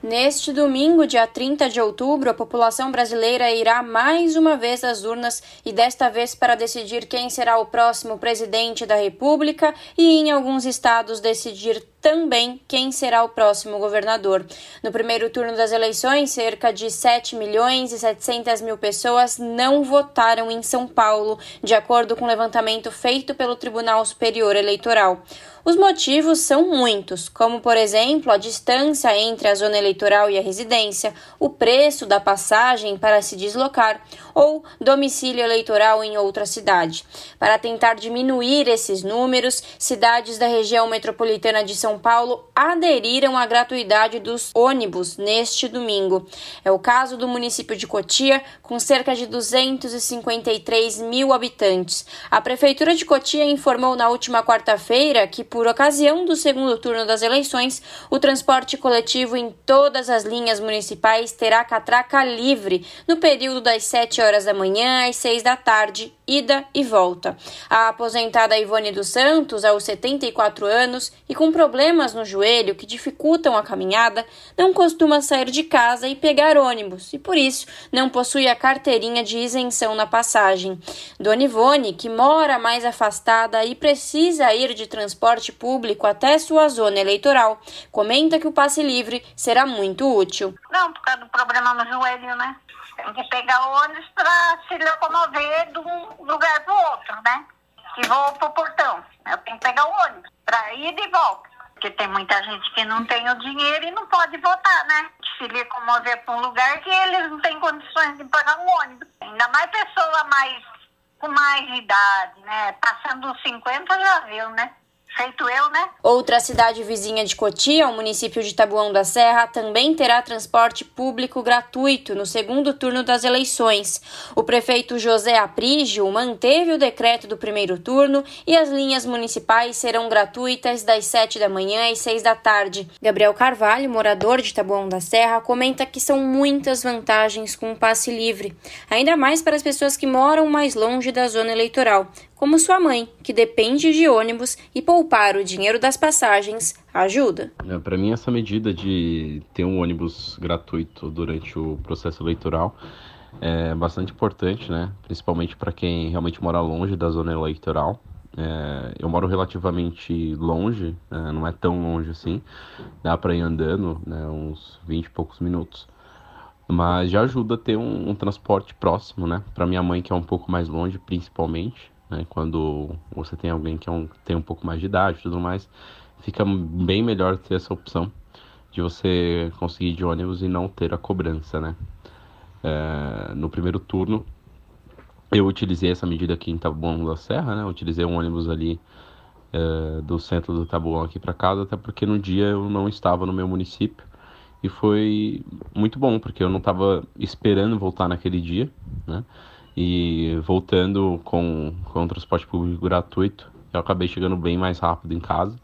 Speaker 19: Neste domingo, dia 30 de outubro, a população brasileira irá mais uma vez às urnas e desta vez para decidir quem será o próximo presidente da República e, em alguns estados, decidir também quem será o próximo governador. No primeiro turno das eleições, cerca de 7 milhões e 700 mil pessoas não votaram em São Paulo, de acordo com o levantamento feito pelo Tribunal Superior Eleitoral. Os motivos são muitos, como, por exemplo, a distância entre a zona eleitoral e a residência, o preço da passagem para se deslocar ou domicílio eleitoral em outra cidade. Para tentar diminuir esses números, cidades da região metropolitana de São Paulo aderiram à gratuidade dos ônibus neste domingo. É o caso do município de Cotia, com cerca de 253 mil habitantes. A Prefeitura de Cotia informou na última quarta-feira que, por ocasião do segundo turno das eleições, o transporte coletivo em todas as linhas municipais terá catraca livre no período das 7 horas da manhã às 6 da tarde, ida e volta. A aposentada Ivone dos Santos, aos 74 anos e com problemas no joelho que dificultam a caminhada, não costuma sair de casa e pegar ônibus e por isso não possui a carteirinha de isenção na passagem. Dona Ivone, que mora mais afastada e precisa ir de transporte público até sua zona eleitoral, comenta que o passe livre será muito útil.
Speaker 20: Não, por causa do problema no joelho, né? Tem que pegar ônibus para se locomover de um lugar para o outro, né? Que vou para o portão. Eu tenho que pegar o ônibus para ir e volta. Porque tem muita gente que não tem o dinheiro e não pode votar, né? Se locomover para um lugar que eles não têm condições de pagar um ônibus. Ainda mais pessoa mais com mais idade, né? Passando os 50 já viu, né? Feito eu, né?
Speaker 19: Outra cidade vizinha de Cotia, o município de Tabuão da Serra, também terá transporte público gratuito no segundo turno das eleições. O prefeito José Aprígio manteve o decreto do primeiro turno e as linhas municipais serão gratuitas das 7 da manhã às 6 da tarde. Gabriel Carvalho, morador de Tabuão da Serra, comenta que são muitas vantagens com o passe livre, ainda mais para as pessoas que moram mais longe da zona eleitoral, como sua mãe, que depende de ônibus e poupar o dinheiro das passagens ajuda.
Speaker 21: É, Para mim, essa medida de ter um ônibus gratuito durante o processo eleitoral é bastante importante, né? Principalmente para quem realmente mora longe da zona eleitoral. É, eu moro relativamente longe, né? não é tão longe assim, dá para ir andando né? uns 20 e poucos minutos. Mas já ajuda a ter um, um transporte próximo, né? Para minha mãe, que é um pouco mais longe, principalmente né? Quando você tem alguém que é um, tem um pouco mais de idade e tudo mais, fica bem melhor ter essa opção de você conseguir de ônibus e não ter a cobrança, né? É, no primeiro turno, eu utilizei essa medida aqui em Taboão da Serra, né? Utilizei um ônibus ali é, do centro do Taboão aqui para casa, até porque no dia eu não estava no meu município e foi muito bom, porque eu não estava esperando voltar naquele dia, né? E voltando com, com o transporte público gratuito, eu acabei chegando bem mais rápido em casa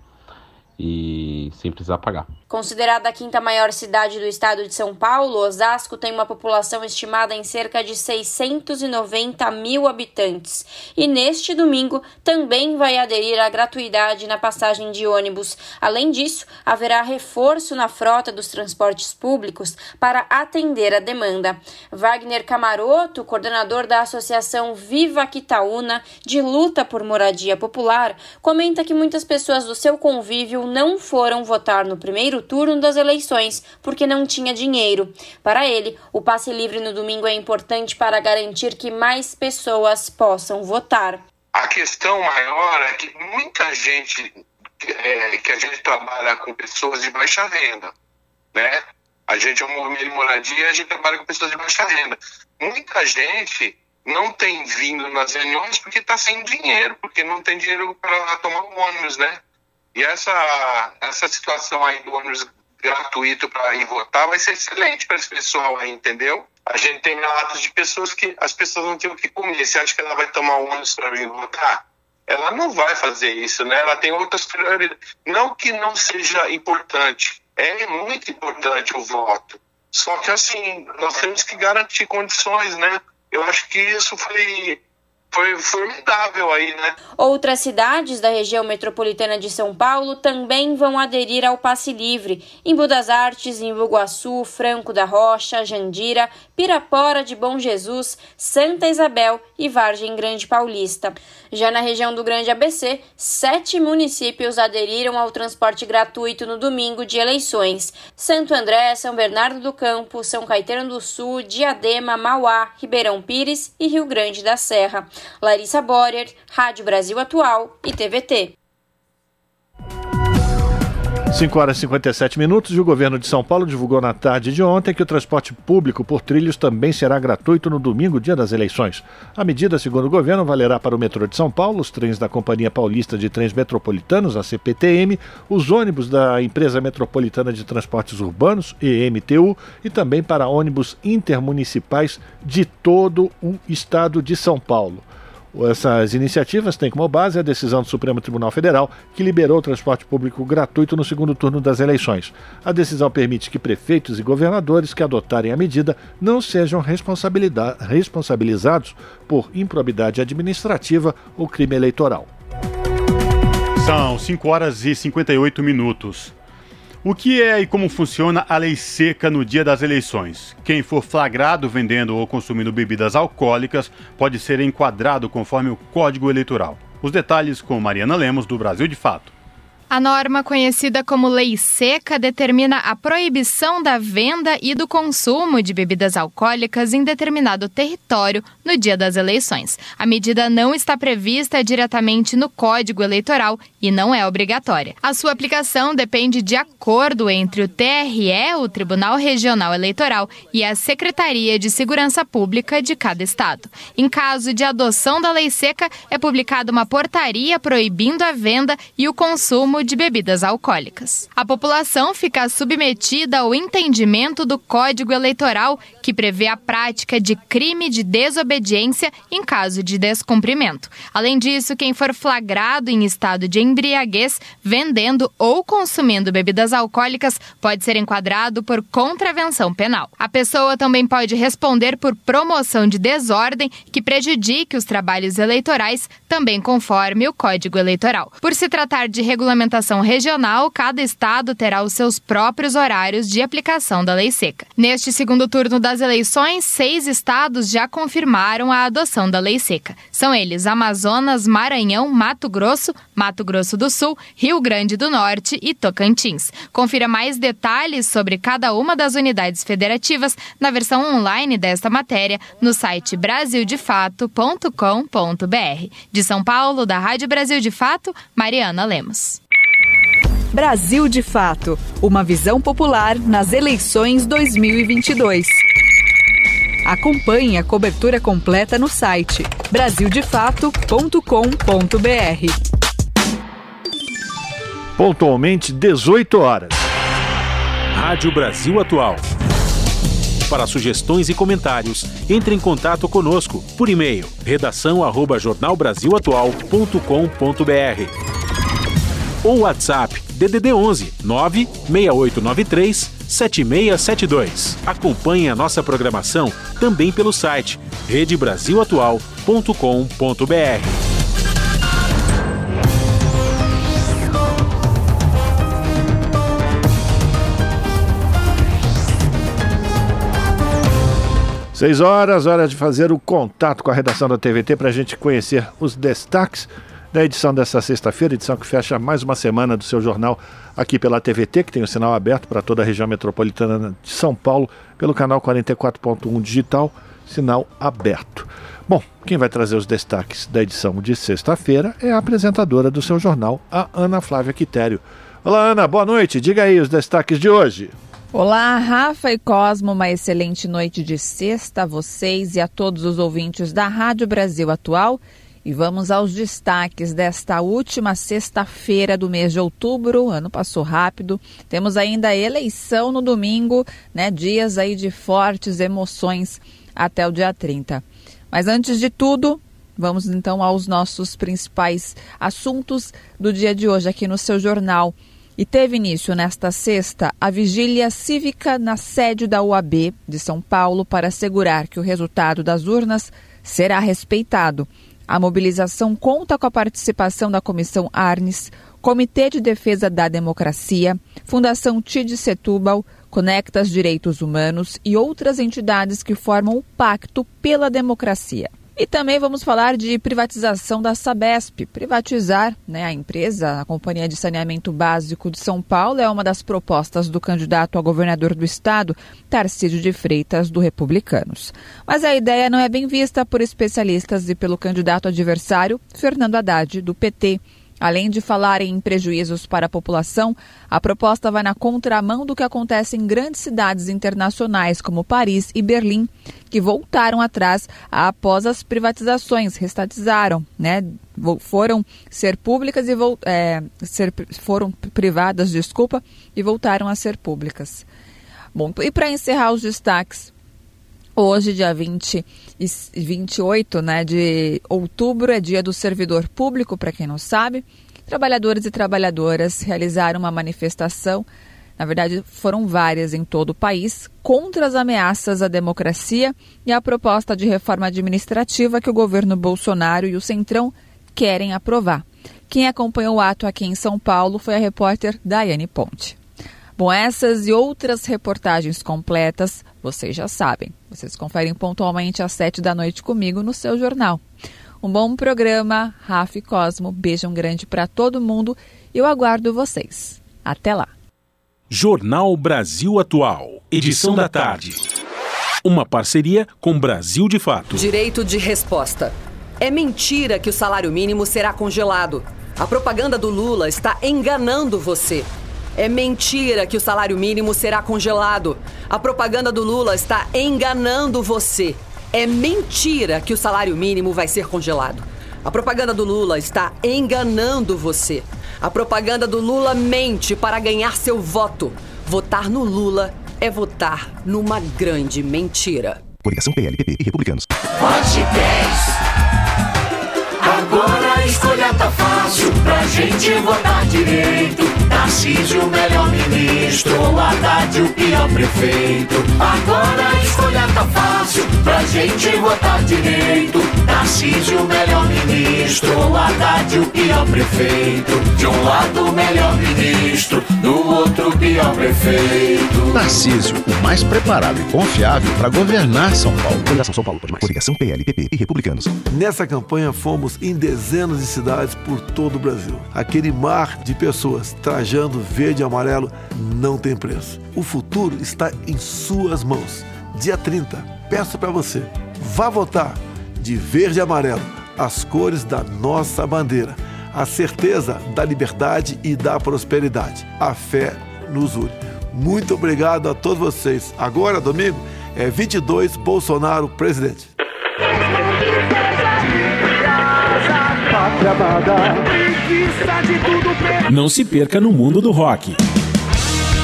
Speaker 21: e sem precisar pagar.
Speaker 19: Considerada a quinta maior cidade do estado de São Paulo, Osasco tem uma população estimada em cerca de 690 mil habitantes. E neste domingo também vai aderir à gratuidade na passagem de ônibus. Além disso, haverá reforço na frota dos transportes públicos para atender a demanda. Wagner Camaroto, coordenador da Associação Viva Quitaúna, de luta por moradia popular, comenta que muitas pessoas do seu convívio não foram votar no primeiro turno das eleições, porque não tinha dinheiro. Para ele, o passe livre no domingo é importante para garantir que mais pessoas possam votar.
Speaker 22: A questão maior é que muita gente é, que a gente trabalha com pessoas de baixa renda, né? A gente é um movimento de moradia, a gente trabalha com pessoas de baixa renda. Muita gente não tem vindo nas reuniões porque está sem dinheiro, porque não tem dinheiro para tomar o ônibus, né? E essa, essa situação aí do ônibus gratuito para ir votar vai ser excelente para esse pessoal aí, entendeu? A gente tem relatos de pessoas que as pessoas não têm o que comer. Você acha que ela vai tomar ônibus para vir votar? Ela não vai fazer isso, né? Ela tem outras prioridades. Não que não seja importante, é muito importante o voto. Só que assim, nós temos que garantir condições, né? Eu acho que isso foi foi formidável aí, né?
Speaker 19: Outras cidades da região metropolitana de São Paulo também vão aderir ao passe livre. Em Budas Artes, em Bugaçu, Franco da Rocha, Jandira, Pirapora de Bom Jesus, Santa Isabel e Vargem Grande Paulista. Já na região do Grande ABC, sete municípios aderiram ao transporte gratuito no domingo de eleições: Santo André, São Bernardo do Campo, São Caetano do Sul, Diadema, Mauá, Ribeirão Pires e Rio Grande da Serra. Larissa Borer, Rádio Brasil Atual e TVT.
Speaker 1: 5 horas e 57 minutos e o governo de São Paulo divulgou na tarde de ontem que o transporte público por trilhos também será gratuito no domingo, dia das eleições. A medida, segundo o governo, valerá para o metrô de São Paulo, os trens da Companhia Paulista de Trens Metropolitanos, a CPTM, os ônibus da Empresa Metropolitana de Transportes Urbanos, EMTU, e também para ônibus intermunicipais de todo o estado de São Paulo. Essas iniciativas têm como base a decisão do Supremo Tribunal Federal, que liberou o transporte público gratuito no segundo turno das eleições. A decisão permite que prefeitos e governadores que adotarem a medida não sejam responsabilizados por improbidade administrativa ou crime eleitoral.
Speaker 3: São 5 horas e 58 minutos. O que é e como funciona a lei seca no dia das eleições? Quem for flagrado vendendo ou consumindo bebidas alcoólicas pode ser enquadrado conforme o Código Eleitoral. Os detalhes com Mariana Lemos, do Brasil de Fato.
Speaker 23: A norma conhecida como Lei Seca determina a proibição da venda e do consumo de bebidas alcoólicas em determinado território no dia das eleições. A medida não está prevista diretamente no Código Eleitoral e não é obrigatória. A sua aplicação depende de acordo entre o TRE, o Tribunal Regional Eleitoral, e a Secretaria de Segurança Pública de cada estado. Em caso de adoção da Lei Seca, é publicada uma portaria proibindo a venda e o consumo de bebidas alcoólicas. A população fica submetida ao entendimento do Código Eleitoral, que prevê a prática de crime de desobediência em caso de descumprimento. Além disso, quem for flagrado em estado de embriaguez vendendo ou consumindo bebidas alcoólicas pode ser enquadrado por contravenção penal. A pessoa também pode responder por promoção de desordem que prejudique os trabalhos eleitorais, também conforme o Código Eleitoral. Por se tratar de regulamentação regulamentação regional, cada estado terá os seus próprios horários de aplicação da lei seca. Neste segundo turno das eleições, seis estados já confirmaram a adoção da lei seca. São eles Amazonas, Maranhão, Mato Grosso, Mato Grosso do Sul, Rio Grande do Norte e Tocantins. Confira mais detalhes sobre cada uma das unidades federativas na versão online desta matéria no site brasildefato.com.br. De São Paulo, da Rádio Brasil de Fato, Mariana Lemos.
Speaker 8: Brasil de Fato Uma visão popular nas eleições 2022. Acompanhe a cobertura completa no site brasildefato.com.br.
Speaker 1: Pontualmente 18 horas.
Speaker 2: Rádio Brasil Atual. Para sugestões e comentários, entre em contato conosco por e-mail redação@jornalbrasilatual.com.br ou WhatsApp DDD 11 96893 7672. Acompanhe a nossa programação também pelo site redebrasilatual.com.br.
Speaker 1: Seis horas, hora de fazer o contato com a redação da TVT para a gente conhecer os destaques da edição dessa sexta-feira, edição que fecha mais uma semana do seu jornal aqui pela TVT, que tem o sinal aberto para toda a região metropolitana de São Paulo, pelo canal 44.1 digital, sinal aberto. Bom, quem vai trazer os destaques da edição de sexta-feira é a apresentadora do seu jornal, a Ana Flávia Quitério. Olá, Ana, boa noite. Diga aí os destaques de hoje.
Speaker 24: Olá, Rafa e Cosmo, uma excelente noite de sexta a vocês e a todos os ouvintes da Rádio Brasil Atual. E vamos aos destaques desta última sexta-feira do mês de outubro. O ano passou rápido. Temos ainda a eleição no domingo, né? Dias aí de fortes emoções até o dia 30. Mas antes de tudo, vamos então aos nossos principais assuntos do dia de hoje aqui no seu jornal. E teve início nesta sexta a vigília cívica na sede da UAB de São Paulo para assegurar que o resultado das urnas será respeitado. A mobilização conta com a participação da Comissão Arnes, Comitê de Defesa da Democracia, Fundação TID Setúbal, Conectas Direitos Humanos e outras entidades que formam o Pacto pela Democracia. E também vamos falar de privatização da Sabesp. Privatizar né, a empresa, a Companhia de Saneamento Básico de São Paulo, é uma das propostas do candidato a governador do estado, Tarcísio de Freitas, do Republicanos. Mas a ideia não é bem vista por especialistas e pelo candidato adversário, Fernando Haddad, do PT. Além de falar em prejuízos para a população, a proposta vai na contramão do que acontece em grandes cidades internacionais como Paris e Berlim, que voltaram atrás após as privatizações, restatizaram, né? Foram ser públicas e é, ser, foram privadas, desculpa, e voltaram a ser públicas. Bom, e para encerrar os destaques, Hoje, dia 20 e 28 né, de outubro, é dia do servidor público, para quem não sabe. Trabalhadores e trabalhadoras realizaram uma manifestação, na verdade foram várias em todo o país, contra as ameaças à democracia e a proposta de reforma administrativa que o governo Bolsonaro e o Centrão querem aprovar. Quem acompanhou o ato aqui em São Paulo foi a repórter Daiane Ponte. Bom, essas e outras reportagens completas vocês já sabem. Vocês conferem pontualmente às sete da noite comigo no seu jornal. Um bom programa, Rafa e Cosmo. Beijão grande para todo mundo e eu aguardo vocês. Até lá.
Speaker 2: Jornal Brasil Atual, edição da tarde. Uma parceria com Brasil de Fato.
Speaker 25: Direito de resposta. É mentira que o salário mínimo será congelado. A propaganda do Lula está enganando você. É mentira que o salário mínimo será congelado. A propaganda do Lula está enganando você. É mentira que o salário mínimo vai ser congelado. A propaganda do Lula está enganando você. A propaganda do Lula mente para ganhar seu voto. Votar no Lula é votar numa grande mentira.
Speaker 26: Coligação PLPP e Republicanos.
Speaker 27: Vote 10. Agora a escolha tá fácil pra gente votar direito. Tarcísio, o melhor ministro, Haddad, o pior prefeito. Agora a escolha tá fácil pra gente votar direito. Tarcísio, o melhor ministro, Haddad, o pior prefeito. De um lado, o melhor ministro, do outro, o pior prefeito.
Speaker 28: Tarcísio, o mais preparado e confiável para governar São Paulo.
Speaker 26: Coligação São Paulo, pode mais. Coligação PLPP e Republicanos.
Speaker 29: Nessa campanha fomos em dezenas de cidades por todo o Brasil. Aquele mar de pessoas trajando verde e amarelo não tem preço. O futuro está em suas mãos. Dia 30, peço para você, vá votar de verde e amarelo, as cores da nossa bandeira, a certeza da liberdade e da prosperidade. A fé nos une. Muito obrigado a todos vocês. Agora, domingo, é 22 Bolsonaro presidente.
Speaker 2: Não se perca no mundo do rock.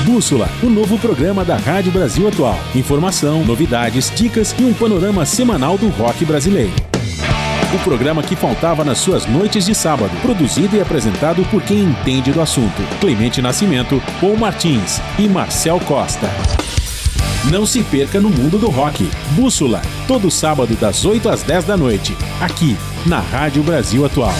Speaker 2: Bússola, o novo programa da Rádio Brasil Atual. Informação, novidades, dicas e um panorama semanal do rock brasileiro. O programa que faltava nas suas noites de sábado, produzido e apresentado por quem entende do assunto. Clemente Nascimento, Paul Martins e Marcel Costa. Não se perca no mundo do rock. Bússola, todo sábado das 8 às 10 da noite, aqui na Rádio Brasil Atual.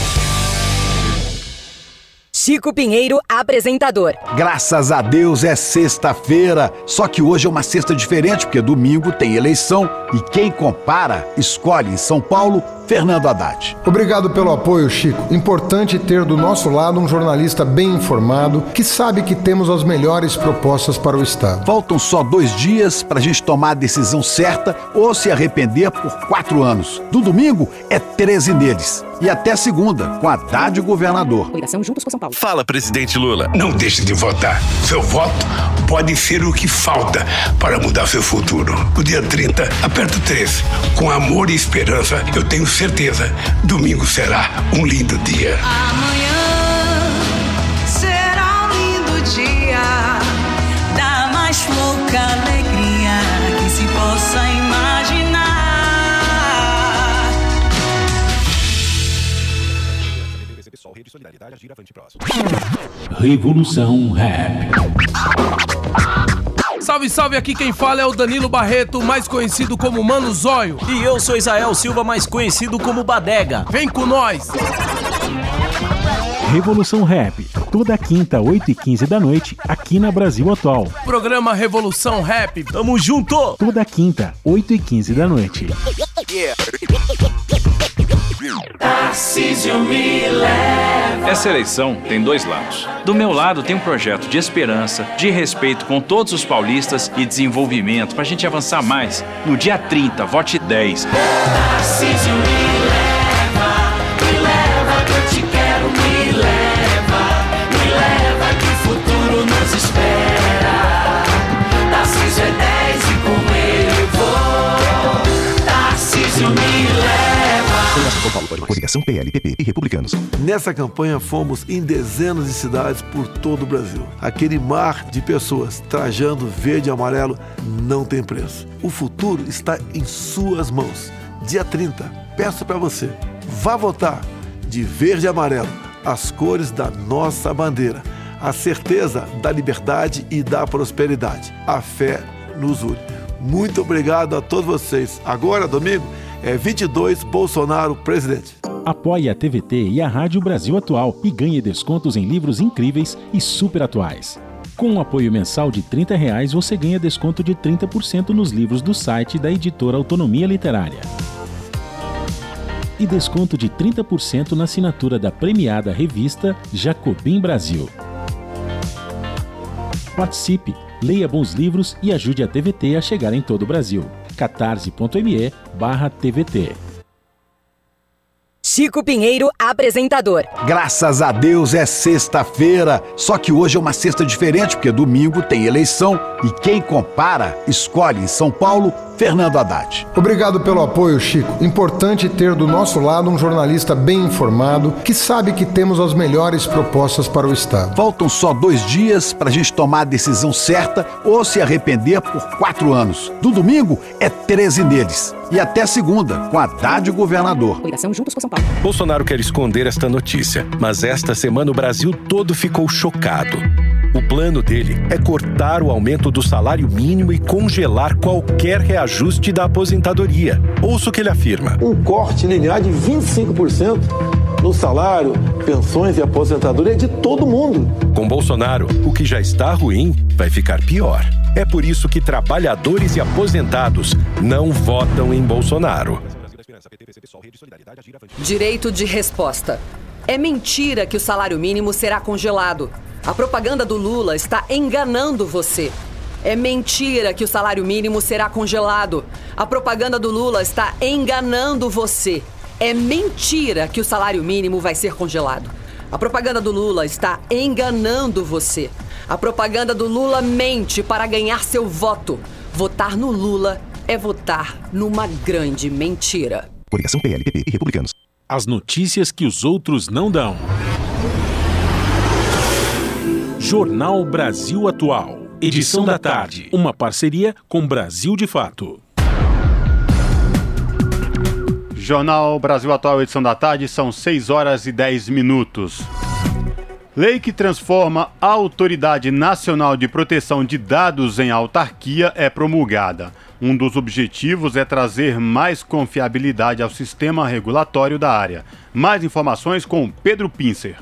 Speaker 30: Chico Pinheiro, apresentador.
Speaker 31: Graças a Deus é sexta-feira. Só que hoje é uma sexta diferente, porque domingo tem eleição e quem compara escolhe em São Paulo Fernando Haddad.
Speaker 32: Obrigado pelo apoio, Chico. Importante ter do nosso lado um jornalista bem informado que sabe que temos as melhores propostas para o Estado.
Speaker 31: Faltam só dois dias para a gente tomar a decisão certa ou se arrepender por quatro anos. Do domingo é 13 deles. E até segunda, com Haddad governador.
Speaker 30: Coligação Juntos por São Paulo.
Speaker 33: Fala, presidente Lula. Não deixe de votar. Seu voto pode ser o que falta para mudar seu futuro. No dia 30, aperto 13. Com amor e esperança, eu tenho certeza, domingo será um lindo dia.
Speaker 34: Amanhã será um lindo dia da mais louca alegria que se possa imaginar.
Speaker 2: Revolução Rap.
Speaker 35: Salve, salve, aqui quem fala é o Danilo Barreto, mais conhecido como Mano Zóio.
Speaker 36: E eu sou Israel Silva, mais conhecido como Badega.
Speaker 35: Vem com nós!
Speaker 2: Revolução Rap, toda quinta, 8 e 15 da noite, aqui na Brasil Atual.
Speaker 35: Programa Revolução Rap.
Speaker 36: Tamo junto!
Speaker 2: Toda quinta, 8 e 15 da noite.
Speaker 27: Tarcísio me leva.
Speaker 37: Essa eleição tem dois lados. Do meu lado tem um projeto de esperança, de respeito com todos os paulistas e desenvolvimento para a gente avançar mais. No dia 30, vote 10.
Speaker 27: Tarcísio me
Speaker 26: Coligação PL, PP e Republicanos.
Speaker 29: Nessa campanha fomos em dezenas de cidades por todo o Brasil. Aquele mar de pessoas trajando verde e amarelo não tem preço. O futuro está em suas mãos. Dia 30, peço para você, vá votar de verde e amarelo, as cores da nossa bandeira. A certeza da liberdade e da prosperidade. A fé nos une. Muito obrigado a todos vocês. Agora, domingo, é 22 Bolsonaro presidente.
Speaker 2: Apoie a TVT e a Rádio Brasil Atual e ganhe descontos em livros incríveis e super atuais. Com um apoio mensal de 30 reais, você ganha desconto de 30% nos livros do site da editora Autonomia Literária. E desconto de 30% na assinatura da premiada revista Jacobim Brasil. Participe, leia bons livros e ajude a TVT a chegar em todo o Brasil. catarse.me barra TVT.
Speaker 30: Chico Pinheiro, apresentador.
Speaker 31: Graças a Deus é sexta-feira. Só que hoje é uma sexta diferente, porque domingo tem eleição e quem compara escolhe em São Paulo Fernando Haddad.
Speaker 32: Obrigado pelo apoio, Chico. Importante ter do nosso lado um jornalista bem informado que sabe que temos as melhores propostas para o Estado.
Speaker 31: Faltam só dois dias para a gente tomar a decisão certa ou se arrepender por quatro anos. Do domingo é 13 deles. E até segunda, com Haddad governador.
Speaker 30: Coligação Juntos por São Paulo.
Speaker 38: Bolsonaro quer esconder esta notícia, mas esta semana o Brasil todo ficou chocado. O plano dele é cortar o aumento do salário mínimo e congelar qualquer reajuste da aposentadoria. Ouça o que ele afirma.
Speaker 29: Um corte linear de 25% no salário, pensões e aposentadoria de todo mundo.
Speaker 38: Com Bolsonaro, o que já está ruim vai ficar pior. É por isso que trabalhadores e aposentados não votam em Bolsonaro.
Speaker 25: Direito de resposta. É mentira que o salário mínimo será congelado. A propaganda do Lula está enganando você. É mentira que o salário mínimo será congelado. A propaganda do Lula está enganando você. É mentira que o salário mínimo vai ser congelado. A propaganda do Lula está enganando você. A propaganda do Lula mente para ganhar seu voto. Votar no Lula é votar numa grande mentira.
Speaker 26: Coligação PL, PP e Republicanos.
Speaker 2: As notícias que os outros não dão. Jornal Brasil Atual. Edição da tarde. Uma parceria com Brasil de Fato.
Speaker 3: Jornal Brasil Atual, edição da tarde, são 6 horas e 10 minutos. Lei que transforma a Autoridade Nacional de Proteção de Dados em autarquia é promulgada. Um dos objetivos é trazer mais confiabilidade ao sistema regulatório da área. Mais informações com Pedro Pincer.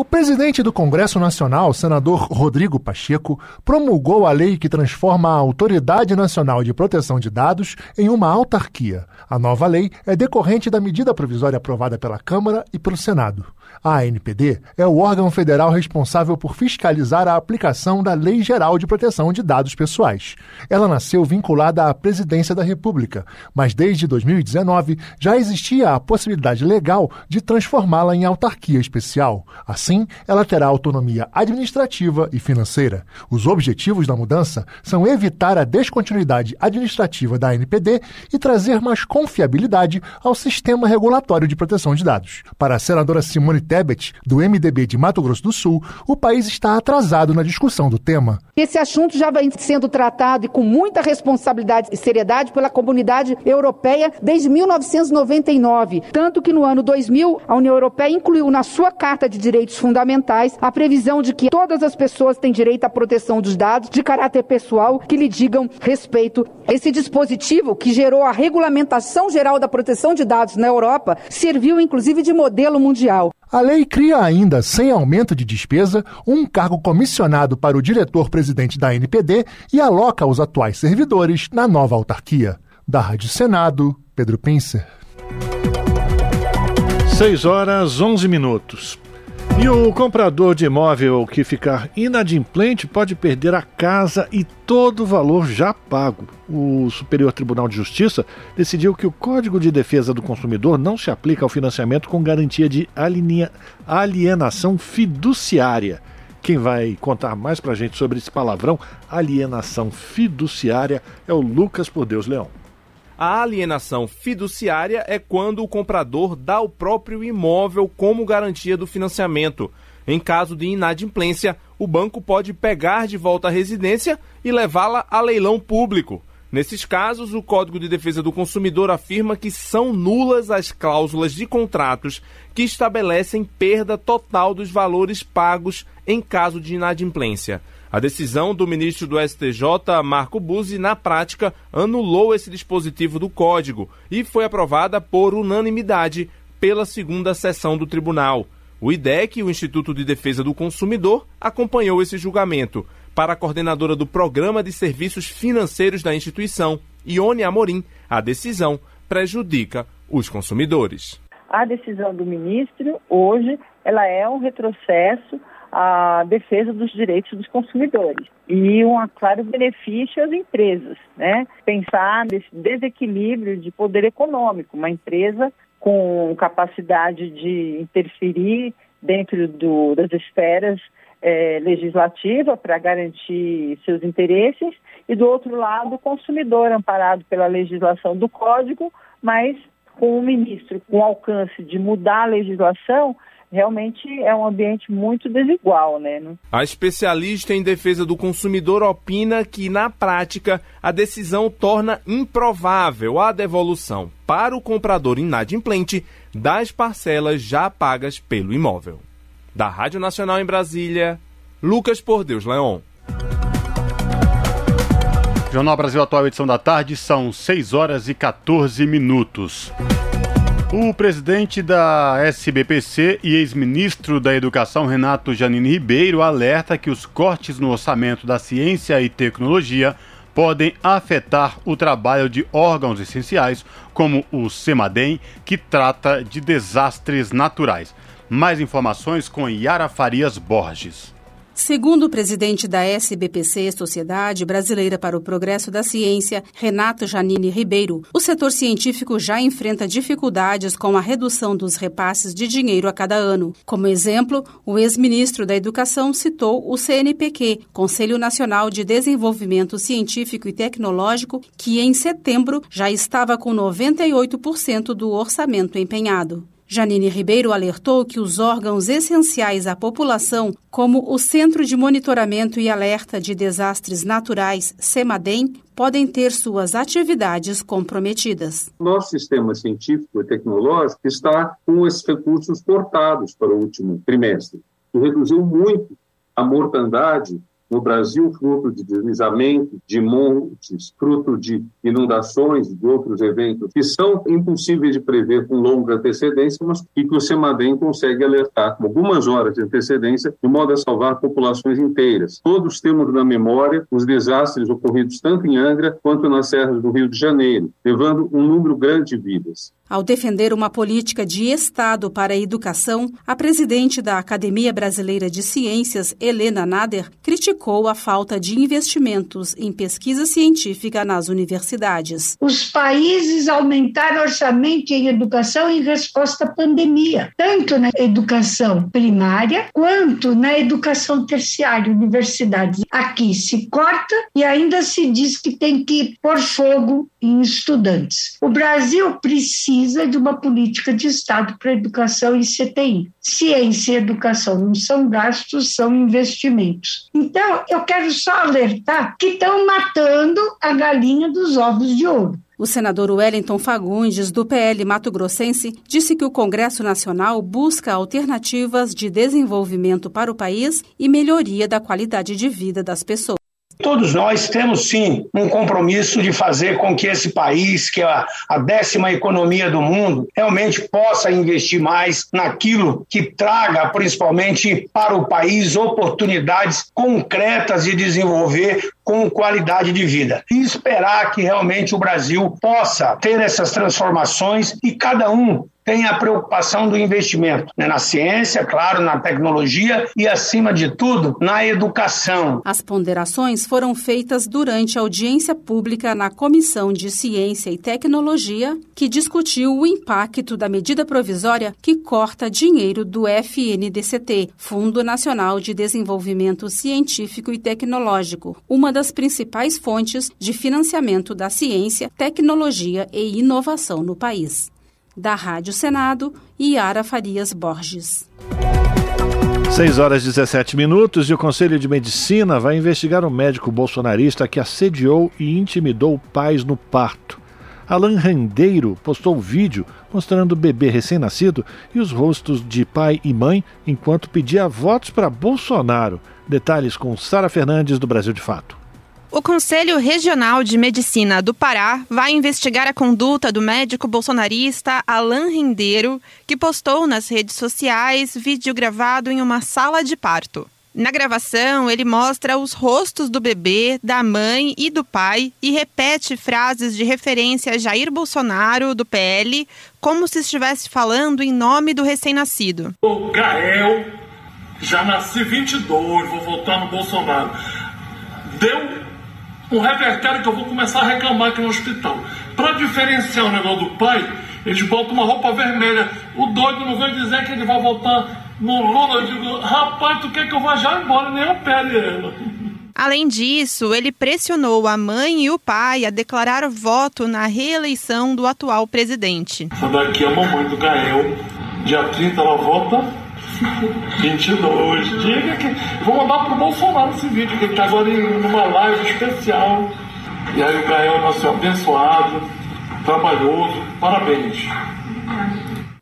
Speaker 39: O presidente do Congresso Nacional, senador Rodrigo Pacheco, promulgou a lei que transforma a Autoridade Nacional de Proteção de Dados em uma autarquia. A nova lei é decorrente da medida provisória aprovada pela Câmara e pelo Senado. A ANPD é o órgão federal responsável por fiscalizar a aplicação da Lei Geral de Proteção de Dados Pessoais. Ela nasceu vinculada à Presidência da República, mas desde 2019 já existia a possibilidade legal de transformá-la em autarquia especial. Assim, ela terá autonomia administrativa e financeira. Os objetivos da mudança são evitar a descontinuidade administrativa da ANPD e trazer mais confiabilidade ao sistema regulatório de proteção de dados. Para a senadora Simone Tebet, do MDB de Mato Grosso do Sul, o país está atrasado na discussão do tema.
Speaker 40: Esse assunto já vem sendo tratado e com muita responsabilidade e seriedade pela comunidade europeia desde 1999. Tanto que no ano 2000, a União Europeia incluiu na sua Carta de Direitos Fundamentais a previsão de que todas as pessoas têm direito à proteção dos dados de caráter pessoal que lhe digam respeito. Esse dispositivo, que gerou a Regulamentação Geral da Proteção de Dados na Europa, serviu inclusive de modelo mundial.
Speaker 39: A lei cria ainda, sem aumento de despesa, um cargo comissionado para o diretor-presidente da NPD e aloca os atuais servidores na nova autarquia. Da Rádio Senado, Pedro Pincer.
Speaker 1: 6 horas 11 minutos. E o comprador de imóvel que ficar inadimplente pode perder a casa e todo o valor já pago. O Superior Tribunal de Justiça decidiu que o Código de Defesa do Consumidor não se aplica ao financiamento com garantia de alienação fiduciária. Quem vai contar mais pra gente sobre esse palavrão, alienação fiduciária, é o Lucas Por Deus Leão.
Speaker 14: A alienação fiduciária é quando o comprador dá o próprio imóvel como garantia do financiamento. Em caso de inadimplência, o banco pode pegar de volta a residência e levá-la a leilão público. Nesses casos, o Código de Defesa do Consumidor afirma que são nulas as cláusulas de contratos que estabelecem perda total dos valores pagos em caso de inadimplência. A decisão do ministro do STJ, Marco Buzzi, na prática, anulou esse dispositivo do Código e foi aprovada por unanimidade pela segunda sessão do tribunal. O IDEC, o Instituto de Defesa do Consumidor, acompanhou esse julgamento. Para a coordenadora do Programa de Serviços Financeiros da instituição, Ione Amorim, a decisão prejudica os consumidores.
Speaker 41: A decisão do ministro, hoje, ela é um retrocesso a defesa dos direitos dos consumidores e um claro benefício às empresas, né? Pensar nesse desequilíbrio de poder econômico, uma empresa com capacidade de interferir dentro do, das esferas é, legislativa para garantir seus interesses e do outro lado o consumidor amparado pela legislação do código, mas com o ministro com alcance de mudar a legislação realmente é um ambiente muito desigual, né?
Speaker 14: A especialista em defesa do consumidor opina que, na prática, a decisão torna improvável a devolução para o comprador inadimplente das parcelas já pagas pelo imóvel. Da Rádio Nacional em Brasília, Lucas Por Deus Leon.
Speaker 3: Jornal Brasil Atual, edição da tarde, são 6 horas e 14 minutos. O presidente da SBPC e ex-ministro da Educação, Renato Janine Ribeiro, alerta que os cortes no orçamento da ciência e tecnologia podem afetar o trabalho de órgãos essenciais, como o CEMADEM, que trata de desastres naturais. Mais informações com Yara Farias Borges.
Speaker 42: Segundo o presidente da SBPC, Sociedade Brasileira para o Progresso da Ciência, Renato Janine Ribeiro, o setor científico já enfrenta dificuldades com a redução dos repasses de dinheiro a cada ano. Como exemplo, o ex-ministro da Educação citou o CNPq, Conselho Nacional de Desenvolvimento Científico e Tecnológico, que em setembro já estava com 98% do orçamento empenhado. Janine Ribeiro alertou que os órgãos essenciais à população, como o Centro de Monitoramento e Alerta de Desastres Naturais, CEMADEM, podem ter suas atividades comprometidas.
Speaker 43: Nosso sistema científico e tecnológico está com esses recursos cortados para o último trimestre, que reduziu muito a mortandade no Brasil, fruto de deslizamento de montes, fruto de inundações, de outros eventos que são impossíveis de prever com longa antecedência, mas que o CEMADEM consegue alertar com algumas horas de antecedência, de modo a salvar populações inteiras. Todos temos na memória os desastres ocorridos tanto em Angra quanto nas serras do Rio de Janeiro, levando um número grande de vidas.
Speaker 42: Ao defender uma política de Estado para a educação, a presidente da Academia Brasileira de Ciências, Helena Nader, criticou a falta de investimentos em pesquisa científica nas universidades.
Speaker 44: Os países aumentaram orçamento em educação em resposta à pandemia, tanto na educação primária quanto na educação terciária, universidades. Aqui se corta e ainda se diz que tem que pôr fogo em estudantes. O Brasil precisa precisa de uma política de Estado para educação e CTI. Ciência e educação não são gastos, são investimentos. Então, eu quero só alertar que estão matando a galinha dos ovos de ouro.
Speaker 42: O senador Wellington Fagundes, do PL Mato Grossense, disse que o Congresso Nacional busca alternativas de desenvolvimento para o país e melhoria da qualidade de vida das pessoas.
Speaker 45: Todos nós temos sim um compromisso de fazer com que esse país, que é a décima economia do mundo, realmente possa investir mais naquilo que traga, principalmente para o país, oportunidades concretas de desenvolver com qualidade de vida. E esperar que realmente o Brasil possa ter essas transformações e cada um tem a preocupação do investimento né? na ciência, claro, na tecnologia e, acima de tudo, na educação.
Speaker 42: As ponderações foram feitas durante a audiência pública na Comissão de Ciência e Tecnologia, que discutiu o impacto da medida provisória que corta dinheiro do FNDCT, Fundo Nacional de Desenvolvimento Científico e Tecnológico, uma das principais fontes de financiamento da ciência, tecnologia e inovação no país. Da Rádio Senado, Yara Farias Borges.
Speaker 1: 6 horas e 17 minutos e o Conselho de Medicina vai investigar um médico bolsonarista que assediou e intimidou pais no parto. Alan Rendeiro postou um vídeo mostrando o bebê recém-nascido e os rostos de pai e mãe enquanto pedia votos para Bolsonaro. Detalhes com Sara Fernandes do Brasil de Fato.
Speaker 46: O Conselho Regional de Medicina do Pará vai investigar a conduta do médico bolsonarista Alain Rendeiro, que postou nas redes sociais vídeo gravado em uma sala de parto. Na gravação, ele mostra os rostos do bebê, da mãe e do pai e repete frases de referência a Jair Bolsonaro, do PL, como se estivesse falando em nome do recém-nascido.
Speaker 47: O Gael, já nasci 22, vou votar no Bolsonaro. Deu um revertério que eu vou começar a reclamar aqui no hospital. Para diferenciar o negócio do pai, eles botam uma roupa vermelha. O doido não vem dizer que ele vai voltar no Lula. Eu digo, rapaz, tu quer que eu vá já embora, nem eu pele ela.
Speaker 46: Além disso, ele pressionou a mãe e o pai a declarar voto na reeleição do atual presidente.
Speaker 47: Essa daqui é a mamãe do Gael. Dia 30 ela vota 22. Diga que. Vou mandar pro Bolsonaro esse vídeo, que ele tá agora em uma live especial. E aí o Gael nasceu abençoado, trabalhoso. Parabéns.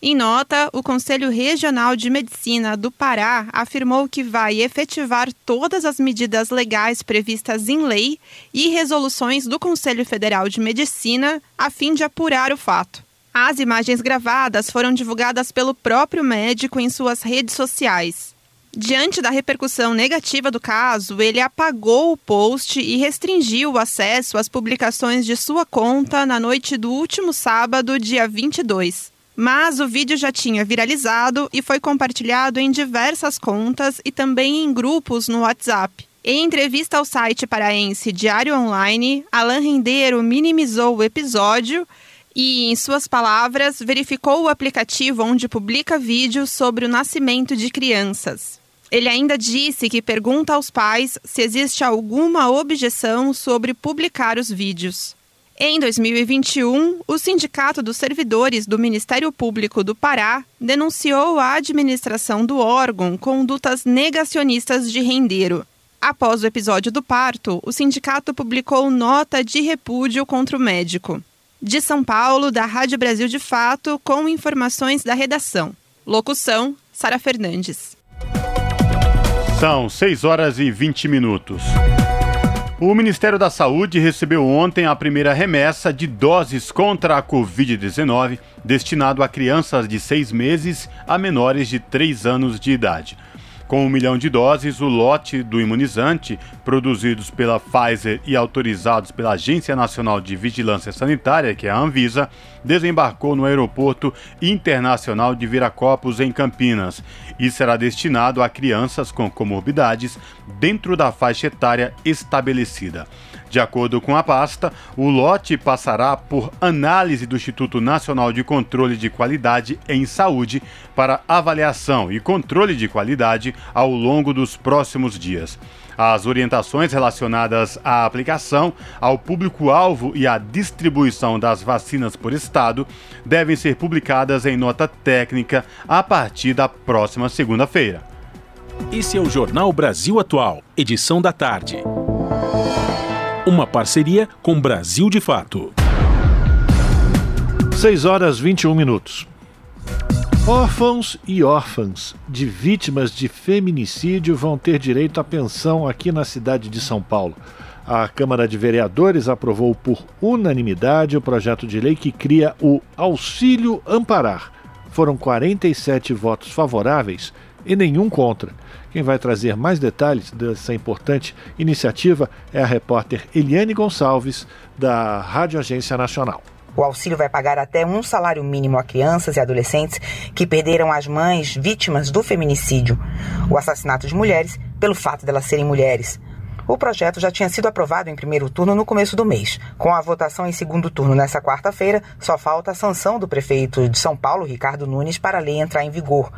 Speaker 46: Em nota, o Conselho Regional de Medicina do Pará afirmou que vai efetivar todas as medidas legais previstas em lei e resoluções do Conselho Federal de Medicina a fim de apurar o fato. As imagens gravadas foram divulgadas pelo próprio médico em suas redes sociais. Diante da repercussão negativa do caso, ele apagou o post e restringiu o acesso às publicações de sua conta na noite do último sábado, dia 22. Mas o vídeo já tinha viralizado e foi compartilhado em diversas contas e também em grupos no WhatsApp. Em entrevista ao site paraense Diário Online, Alan Rendeiro minimizou o episódio e, em suas palavras, verificou o aplicativo onde publica vídeos sobre o nascimento de crianças. Ele ainda disse que pergunta aos pais se existe alguma objeção sobre publicar os vídeos. Em 2021, o Sindicato dos Servidores do Ministério Público do Pará denunciou a administração do órgão condutas negacionistas de rendeiro. Após o episódio do parto, o sindicato publicou nota de repúdio contra o médico. De São Paulo, da Rádio Brasil de Fato, com informações da redação. Locução: Sara Fernandes.
Speaker 3: São 6 horas e 20 minutos. O Ministério da Saúde recebeu ontem a primeira remessa de doses contra a Covid-19 destinado a crianças de seis meses a menores de 3 anos de idade. Com um milhão de doses, o lote do imunizante, produzidos pela Pfizer e autorizados pela Agência Nacional de Vigilância Sanitária, que é a Anvisa, desembarcou no Aeroporto Internacional de Viracopos, em Campinas, e será destinado a crianças com comorbidades dentro da faixa etária estabelecida. De acordo com a pasta, o lote passará por análise do Instituto Nacional de Controle de Qualidade em Saúde para avaliação e controle de qualidade ao longo dos próximos dias. As orientações relacionadas à aplicação, ao público-alvo e à distribuição das vacinas por estado devem ser publicadas em nota técnica a partir da próxima segunda-feira.
Speaker 2: Esse é o Jornal Brasil Atual, edição da tarde. Uma parceria com Brasil de Fato.
Speaker 1: 6 horas 21 minutos. Órfãos e órfãs de vítimas de feminicídio vão ter direito à pensão aqui na cidade de São Paulo. A Câmara de Vereadores aprovou por unanimidade o projeto de lei que cria o Auxílio Amparar. Foram 47 votos favoráveis e nenhum contra. Quem vai trazer mais detalhes dessa importante iniciativa é a repórter Eliane Gonçalves, da Rádio Agência Nacional.
Speaker 48: O auxílio vai pagar até um salário mínimo a crianças e adolescentes que perderam as mães vítimas do feminicídio, o assassinato de mulheres, pelo fato delas serem mulheres. O projeto já tinha sido aprovado em primeiro turno no começo do mês. Com a votação em segundo turno nesta quarta-feira, só falta a sanção do prefeito de São Paulo, Ricardo Nunes, para a lei entrar em vigor.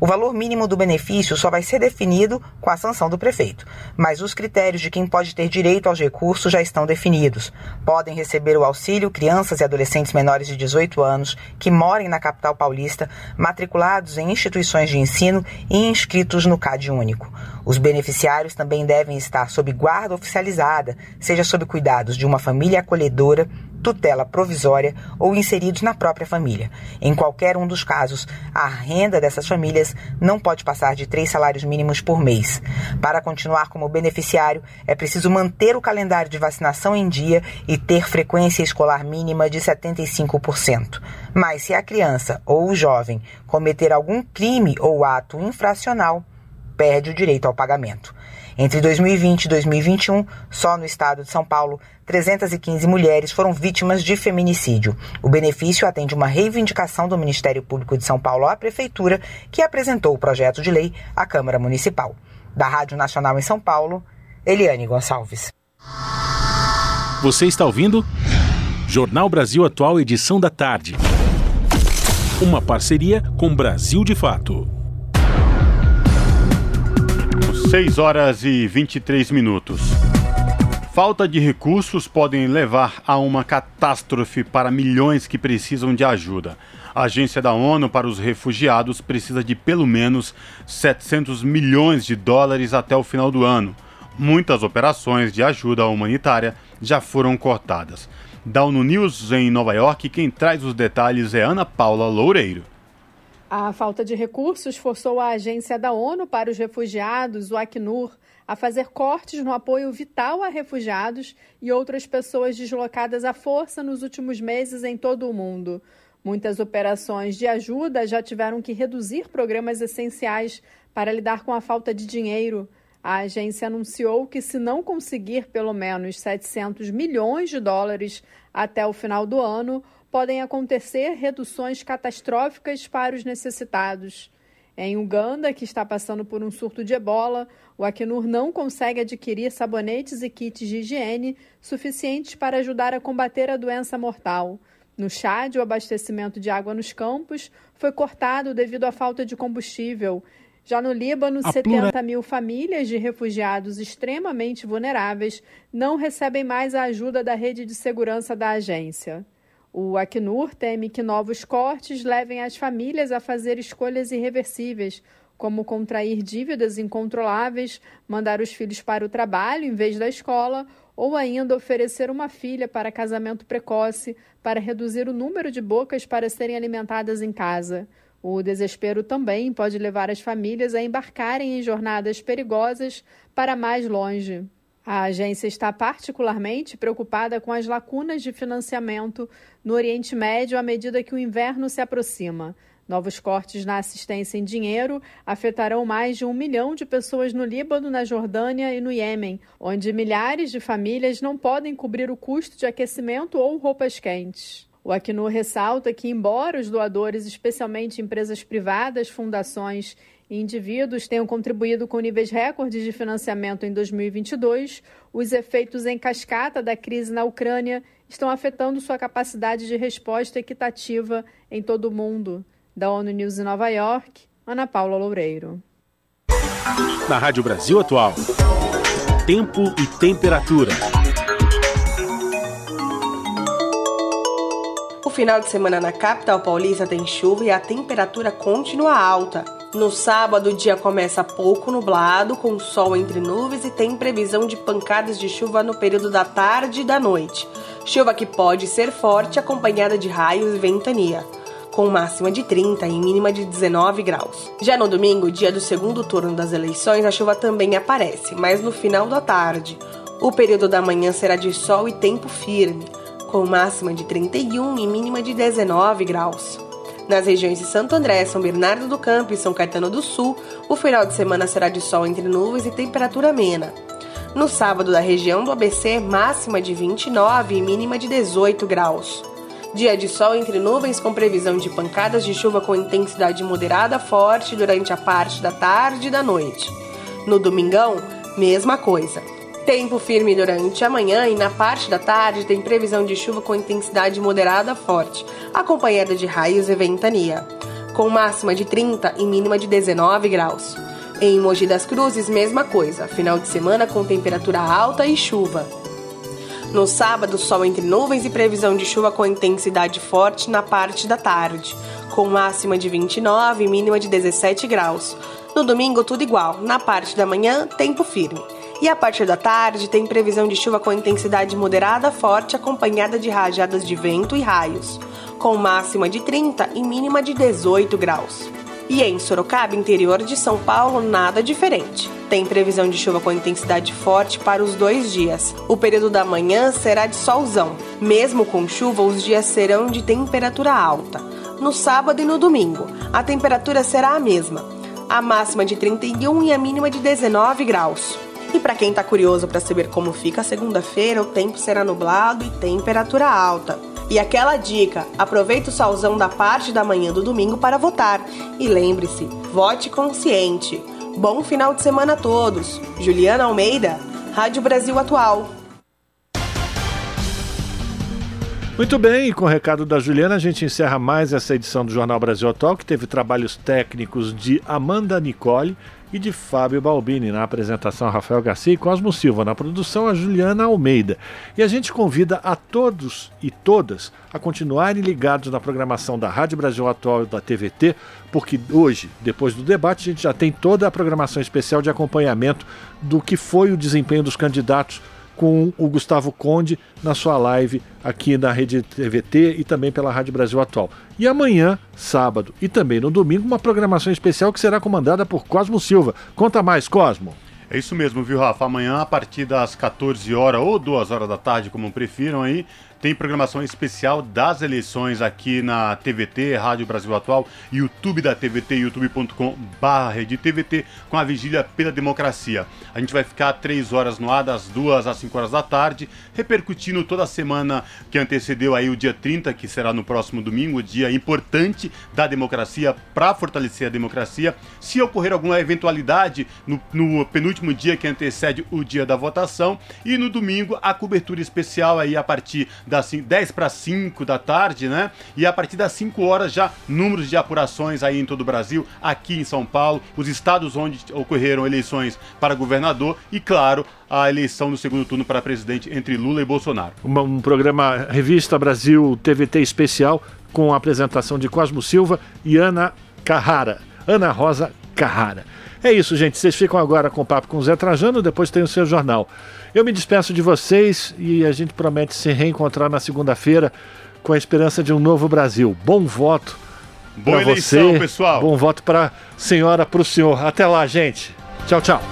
Speaker 48: O valor mínimo do benefício só vai ser definido com a sanção do prefeito, mas os critérios de quem pode ter direito aos recursos já estão definidos. Podem receber o auxílio crianças e adolescentes menores de 18 anos que morem na capital paulista, matriculados em instituições de ensino e inscritos no CAD único. Os beneficiários também devem estar sob guarda oficializada, seja sob cuidados de uma família acolhedora, tutela provisória ou inseridos na própria família. Em qualquer um dos casos, a renda dessas famílias não pode passar de três salários mínimos por mês. Para continuar como beneficiário, é preciso manter o calendário de vacinação em dia e ter frequência escolar mínima de 75%. Mas se a criança ou o jovem cometer algum crime ou ato infracional, perde o direito ao pagamento. Entre 2020 e 2021, só no estado de São Paulo, 315 mulheres foram vítimas de feminicídio. O benefício atende uma reivindicação do Ministério Público de São Paulo à Prefeitura, que apresentou o projeto de lei à Câmara Municipal. Da Rádio Nacional em São Paulo, Eliane Gonçalves.
Speaker 2: Você está ouvindo? Jornal Brasil Atual, edição da tarde. Uma parceria com Brasil de Fato.
Speaker 3: 6 horas e 23 minutos. Falta de recursos podem levar a uma catástrofe para milhões que precisam de ajuda. A Agência da ONU para os Refugiados precisa de pelo menos 700 milhões de dólares até o final do ano. Muitas operações de ajuda humanitária já foram cortadas. Da ONU News em Nova York, quem traz os detalhes é Ana Paula Loureiro.
Speaker 17: A falta de recursos forçou a Agência da ONU para os Refugiados, o Acnur, a fazer cortes no apoio vital a refugiados e outras pessoas deslocadas à força nos últimos meses em todo o mundo. Muitas operações de ajuda já tiveram que reduzir programas essenciais para lidar com a falta de dinheiro. A agência anunciou que, se não conseguir pelo menos 700 milhões de dólares até o final do ano, podem acontecer reduções catastróficas para os necessitados. Em Uganda, que está passando por um surto de ebola, o Acnur não consegue adquirir sabonetes e kits de higiene suficientes para ajudar a combater a doença mortal. No Chad, o abastecimento de água nos campos foi cortado devido à falta de combustível. Já no Líbano, a 70 plura... mil famílias de refugiados extremamente vulneráveis não recebem mais a ajuda da rede de segurança da agência. O Acnur teme que novos cortes levem as famílias a fazer escolhas irreversíveis, como contrair dívidas incontroláveis, mandar os filhos para o trabalho em vez da escola ou ainda oferecer uma filha para casamento precoce para reduzir o número de bocas para serem alimentadas em casa. O desespero também pode levar as famílias a embarcarem em jornadas perigosas para mais longe. A agência está particularmente preocupada com as lacunas de financiamento no Oriente Médio à medida que o inverno se aproxima. Novos cortes na assistência em dinheiro afetarão mais de um milhão de pessoas no Líbano, na Jordânia e no Iêmen, onde milhares de famílias não podem cobrir o custo de aquecimento ou roupas quentes. O Acnur ressalta que, embora os doadores, especialmente empresas privadas, fundações indivíduos, tenham contribuído com níveis recordes de financiamento em 2022, os efeitos em cascata da crise na Ucrânia estão afetando sua capacidade de resposta equitativa em todo o mundo. Da ONU News em Nova York, Ana Paula Loureiro.
Speaker 2: Na Rádio Brasil Atual, tempo e temperatura.
Speaker 4: O final de semana na capital paulista tem chuva e a temperatura continua alta. No sábado, o dia começa pouco nublado, com sol entre nuvens e tem previsão de pancadas de chuva no período da tarde e da noite. Chuva que pode ser forte, acompanhada de raios e ventania com máxima de 30 e mínima de 19 graus. Já no domingo, dia do segundo turno das eleições, a chuva também aparece, mas no final da tarde. O período da manhã será de sol e tempo firme, com máxima de 31 e mínima de 19 graus. Nas regiões de Santo André, São Bernardo do Campo e São Caetano do Sul, o final de semana será de sol entre nuvens e temperatura amena. No sábado, da região do ABC, máxima de 29 e mínima de 18 graus. Dia de sol entre nuvens com previsão de pancadas de chuva com intensidade moderada forte durante a parte da tarde e da noite. No domingão, mesma coisa. Tempo firme durante a manhã e na parte da tarde tem previsão de chuva com intensidade moderada forte, acompanhada de raios e ventania, com máxima de 30 e mínima de 19 graus. Em Mogi das Cruzes, mesma coisa, final de semana com temperatura alta e chuva. No sábado, sol entre nuvens e previsão de chuva com intensidade forte na parte da tarde, com máxima de 29 e mínima de 17 graus. No domingo, tudo igual. Na parte da manhã, tempo firme. E a partir da tarde, tem previsão de chuva com intensidade moderada forte, acompanhada de rajadas de vento e raios, com máxima de 30 e mínima de 18 graus. E em Sorocaba, interior de São Paulo, nada diferente. Tem previsão de chuva com intensidade forte para os dois dias. O período da manhã será de solzão. Mesmo com chuva, os dias serão de temperatura alta. No sábado e no domingo, a temperatura será a mesma. A máxima de 31 e a mínima de 19 graus. E para quem está curioso para saber como fica a segunda-feira, o tempo será nublado e temperatura alta. E aquela dica: aproveite o salzão da parte da manhã do domingo para votar. E lembre-se, vote consciente. Bom final de semana a todos. Juliana Almeida, Rádio Brasil Atual.
Speaker 1: Muito bem, com o recado da Juliana, a gente encerra mais essa edição do Jornal Brasil Atual, que teve trabalhos técnicos de Amanda Nicole e de Fábio Balbini. Na apresentação, Rafael Garcia e Cosmo Silva. Na produção, a Juliana Almeida. E a gente convida a todos e todas a continuarem ligados na programação da Rádio Brasil Atual e da TVT, porque hoje, depois do debate, a gente já tem toda a programação especial de acompanhamento do que foi o desempenho dos candidatos com o Gustavo Conde na sua live aqui na Rede TVT e também pela Rádio Brasil Atual. E amanhã, sábado e também no domingo, uma programação especial que será comandada por Cosmo Silva. Conta mais, Cosmo.
Speaker 3: É isso mesmo, viu, Rafa? Amanhã, a partir das 14 horas ou 2 horas da tarde, como prefiram aí, tem programação especial das eleições aqui na TVT, Rádio Brasil Atual, YouTube da TVT, youtube.com.br de TVT, com a vigília pela democracia. A gente vai ficar três horas no ar, das duas às 5 horas da tarde, repercutindo toda a semana que antecedeu aí o dia 30, que será no próximo domingo, dia importante da democracia para fortalecer a democracia. Se ocorrer alguma eventualidade no, no penúltimo dia que antecede o dia da votação, e no domingo a cobertura especial aí a partir da das 10 para 5 da tarde, né? E a partir das 5 horas já números de apurações aí em todo o Brasil, aqui em São Paulo, os estados onde ocorreram eleições para governador e, claro, a eleição do segundo turno para presidente entre Lula e Bolsonaro.
Speaker 1: Um, programa Revista Brasil TVT especial com a apresentação de Cosmo Silva e Ana Carrara. Ana Rosa Carrara. É isso, gente. Vocês ficam agora com o papo com o Zé Trajano, depois tem o seu jornal. Eu me despeço de vocês e a gente promete se reencontrar na segunda-feira com a esperança de um novo Brasil. Bom voto
Speaker 3: Boa eleição,
Speaker 1: você.
Speaker 3: pessoal.
Speaker 1: Bom voto pra senhora, pro senhor. Até lá, gente. Tchau, tchau.